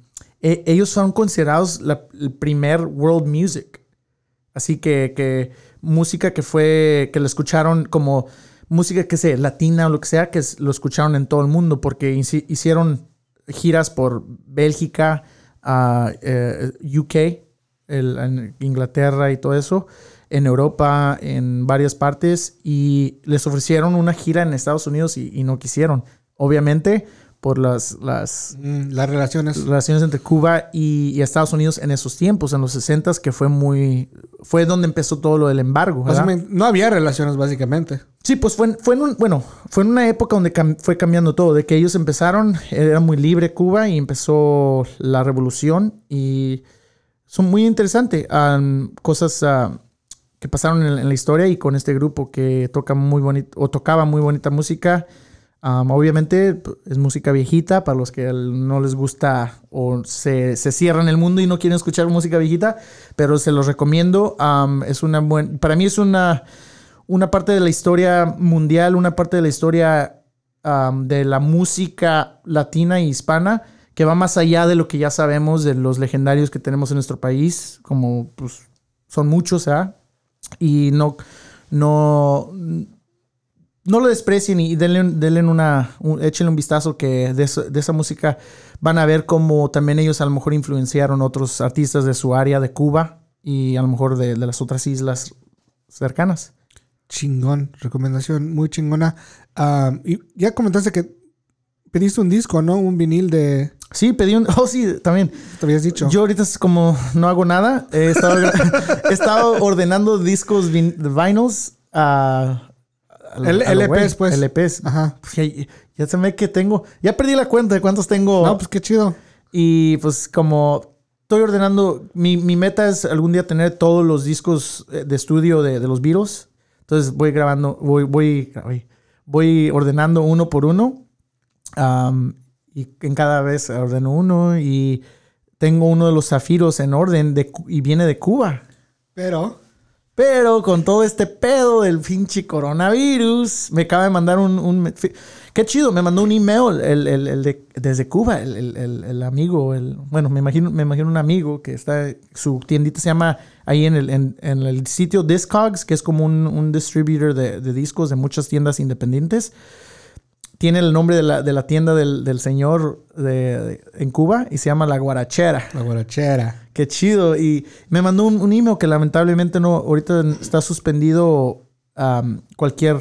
e- ellos son considerados la- el primer world music. Así que, música que fue, que lo escucharon como música que sea latina o lo que sea, que lo escucharon en todo el mundo porque hici- hicieron giras por Bélgica, eh, UK, Inglaterra y todo eso, en Europa, en varias partes, y les ofrecieron una gira en Estados Unidos y no quisieron. Obviamente, por las, las Mm, las relaciones. relaciones entre Cuba y, y Estados Unidos en esos tiempos, en los 60 que fue muy... Fue donde empezó todo lo del embargo. no había relaciones, básicamente. Sí, pues fue, en- fue en un, bueno, fue en una época donde cam- fue cambiando todo, de que ellos empezaron, era muy libre Cuba y empezó la revolución y son muy interesantes am, cosas ah, que pasaron en, en la historia y con este grupo que toca muy bonito o tocaba muy bonita música. Am, obviamente es música viejita para los que no les gusta o se, se cierran el mundo y no quieren escuchar música viejita, pero se los recomiendo. Es una buena, para mí es una una parte de la historia mundial, una parte de la historia de la música latina e hispana que va más allá de lo que ya sabemos de los legendarios que tenemos en nuestro país, como pues son muchos, ¿ah? Y no, no, no lo desprecien y denle, un- denle una, un- échenle un vistazo que de, eso- de esa música van a ver cómo también ellos a lo mejor influenciaron otros artistas de su área de Cuba y a lo mejor de, de las otras islas cercanas. Chingón. Recomendación muy chingona. Ah, y ya comentaste que pediste un disco, ¿no? Un vinil de... Sí, pedí un. Oh, sí, también. Te habías dicho. Yo ahorita es como no hago nada. He estado, he estado ordenando discos vin- vinyls a. L- LPs, pues. LPs. Ajá. Pues ya, ya se me que tengo. Ya perdí la cuenta de cuántos tengo. No, pues qué chido. Y pues como estoy ordenando, mi, mi meta es algún día tener todos los discos eh, de estudio de, de los Beatles. Entonces voy grabando, voy, voy, voy, ordenando uno por uno. Am, y en cada vez ordeno uno y tengo uno de los zafiros en orden de, y viene de Cuba. Pero... Pero con todo este pedo del pinche coronavirus, me acaba de mandar un... un- qué chido, me mandó un email el, el- el de- desde Cuba, el, el- amigo, el, bueno, me imagino, me imagino un amigo que está, su tiendita se llama ahí en el, en, en el sitio Discogs, que es como un, un distributor de discos de muchas tiendas independientes. Tiene el nombre de la, de la tienda del, del señor de- de- en Cuba y se llama La Guarachera. La guarachera. Qué chido. Y me mandó un, un email que lamentablemente no, ahorita está suspendido cualquier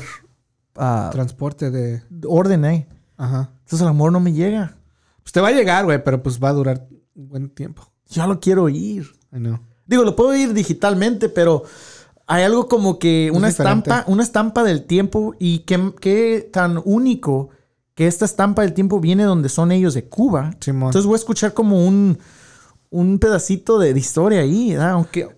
ah, Transporte de... orden, eh. Ajá. Entonces el amor no me llega. Pues te va a llegar, güey, pero pues va a durar un buen tiempo. Yo lo quiero ir. I know. Digo, lo puedo ir digitalmente, pero hay algo como que una estampa, una estampa del tiempo y qué, qué tan único que esta estampa del tiempo viene donde son ellos de Cuba. Simón. Entonces voy a escuchar como un, un pedacito de, de historia ahí, ¿verdad? Aunque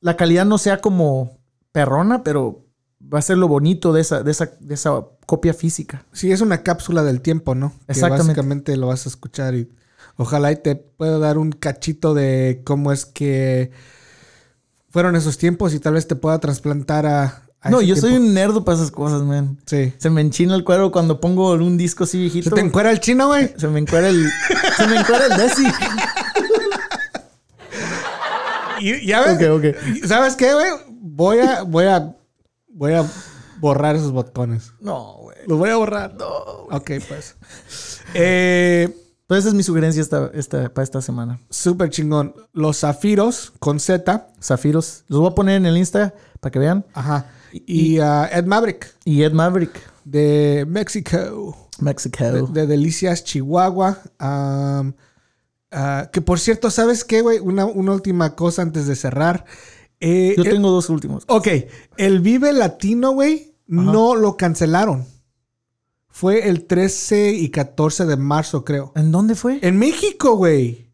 la calidad no sea como perrona, pero va a ser lo bonito de esa, de esa, de esa copia física. Sí, es una cápsula del tiempo, ¿no? Exactamente. Que básicamente lo vas a escuchar y ojalá y te pueda dar un cachito de cómo es que fueron esos tiempos y tal vez te pueda trasplantar a. No, yo soy un nerdo para esas cosas, man. Sí. Se me enchina el cuero cuando pongo un disco así ¿Se viejito. te encuera el chino, güey? Se me encuera el. se me encuera el Desi. Y ya ves. Ok, ok. y ¿Sabes qué, güey? Voy a, voy a, voy a borrar esos botones. No, güey. Los voy a borrar. No. Ok, pues. Eh, Pues esa es mi sugerencia esta, esta, para esta semana. Súper chingón. Los zafiros con Z. Zafiros. Los voy a poner en el Insta para que vean. Ajá. Y uh, Ed Maverick Y Ed Maverick, de México. Mexico. De, de Delicias, Chihuahua. Um, ah, que por cierto, ¿sabes qué, güey? Una, una última cosa antes de cerrar. Eh, Yo el- tengo dos últimos. ok, el Vive Latino, güey, no lo cancelaron. Fue el 13 y 14 de marzo, creo. ¿En dónde fue? En México, güey.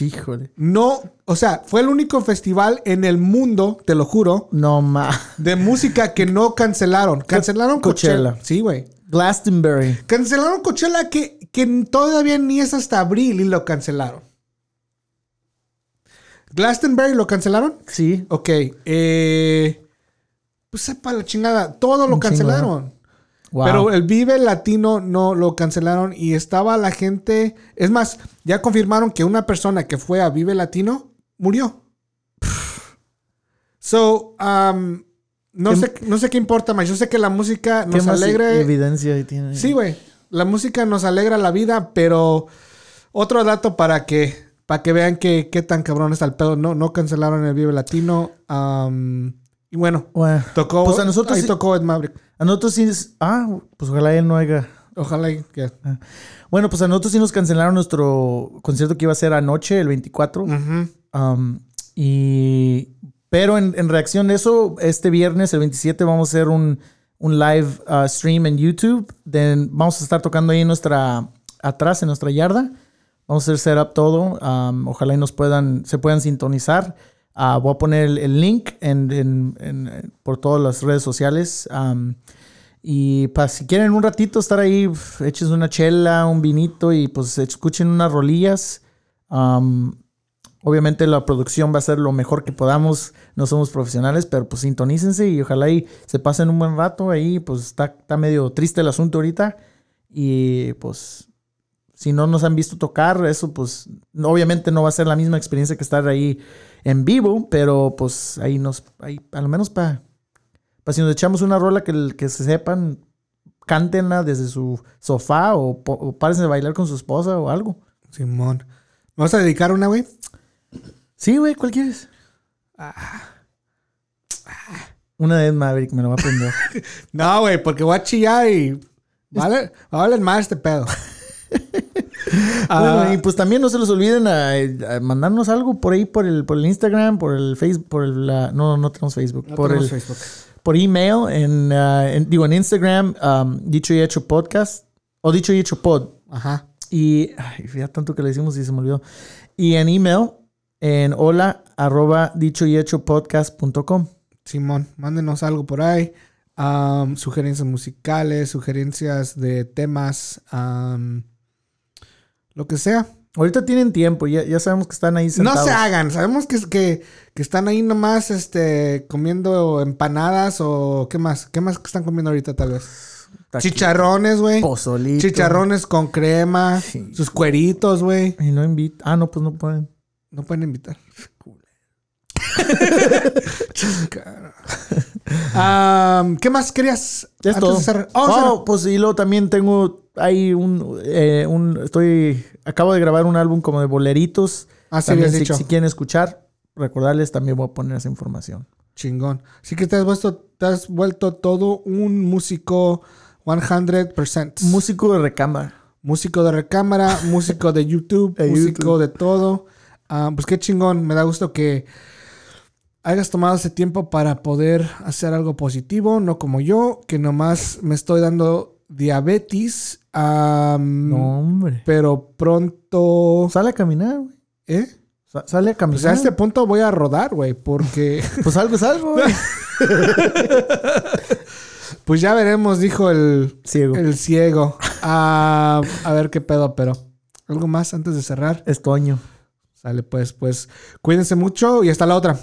Híjole. No, o sea, fue el único festival en el mundo, te lo juro, No ma. de música que no cancelaron. Cancelaron Coachella. Coachella. Sí, güey. Glastonbury. Cancelaron Coachella que, que todavía ni es hasta abril y lo cancelaron. Glastonbury lo cancelaron. Sí. Ok. Eh, pues sepa la chingada. Todo lo cancelaron. Wow. Pero el Vive Latino no lo cancelaron y estaba la gente. Es más, ya confirmaron que una persona que fue a Vive Latino murió. So, um, no, ¿Qué- sé, no sé qué importa más. Yo sé que la música ¿Qué nos más alegra. evidencia tiene? Sí, güey. La música nos alegra la vida, pero otro dato para que, para que vean que, qué tan cabrón está el pedo. No, no cancelaron el Vive Latino. am, y bueno, Bueno, tocó. Pues a nosotros ahí sí- tocó Ed Maverick. a nosotros sí. Ah, pues ojalá él no haya. Ojalá y que. Bueno, pues a nosotros sí nos cancelaron nuestro concierto que iba a ser anoche, el 24. Ujú. Um, y, pero en, en reacción de eso, este viernes, el 27, vamos a hacer un, un live uh, stream en YouTube. de- vamos a estar tocando ahí en nuestra, atrás, en nuestra yarda. Vamos a hacer setup todo. Um, ojalá y nos puedan, se puedan sintonizar. Ah, voy a poner el, el link en, en- en- por todas las redes sociales. Um, y para si quieren un ratito estar ahí, eches una chela, un vinito y pues escuchen unas rolillas. Um, obviamente la producción va a ser lo mejor que podamos. No somos profesionales, pero pues sintonícense y ojalá y se pasen un buen rato ahí. Pues está, está medio triste el asunto ahorita. Y pues si no nos han visto tocar, eso pues obviamente no va a ser la misma experiencia que estar ahí en vivo, pero pues ahí nos, ahí, a lo menos para si nos echamos una rola que, que se sepan, cántenla desde su sofá o, o párense a bailar con su esposa o algo. Simón. ¿Me vas a dedicar una, güey? Sí, güey, ¿cuál quieres? Una de Maverick, me lo va a aprender. No, güey, porque voy a chillar y. Vale, va a valer más este pedo. Ah, Bueno, y pues también no se los olviden a, a mandarnos algo por ahí, por el, por el Instagram, por el Facebook, por el... la- no, no tenemos Facebook. no por, tenemos el, Facebook. por email, en, en- digo, en Instagram, um, dicho y hecho podcast, o dicho y hecho pod. Ajá. Y ay, ya tanto que le decimos y se me olvidó. Y en email, en hola arroba dicho y hecho podcast.com. Simón, mándenos algo por ahí. Am, sugerencias musicales, sugerencias de temas, am, lo que sea. Ahorita tienen tiempo, ya, ya sabemos que están ahí No sentados. se hagan, sabemos que, que, que están ahí nomás este, comiendo empanadas o qué más, qué más que están comiendo ahorita tal vez. Chicharrones, güey. Pozolito. Chicharrones con crema, Sí. sus cueritos, güey. Y no invita. Ah, no, pues no pueden. No pueden invitar. Am, ¿Qué más querías? Es todo. Oh, Oh, pues y luego también tengo ahí un, eh, un. Estoy. Acabo de grabar un álbum como de boleritos. Ah, sí, También si, dicho. si quieren escuchar, recordarles, también voy a poner esa información. Chingón. Así que te has vuelto, te has vuelto todo un músico 100%. Músico de recámara. músico de recámara, músico de YouTube, De músico YouTube. de todo. Ah, pues qué chingón. Me da gusto que hayas tomado ese tiempo para poder hacer algo positivo, no como yo, que nomás me estoy dando diabetes. No, hombre. Pero pronto. Sale a caminar, güey. ¿Eh? Sa- Sale a Pues caminar. a este punto voy a rodar, güey, porque Pues algo es algo, güey. pues ya veremos, dijo el, Ciego. el ciego. Ah, a ver qué pedo, pero algo más antes de cerrar. Es Toño. Sale pues, pues cuídense mucho y hasta la otra.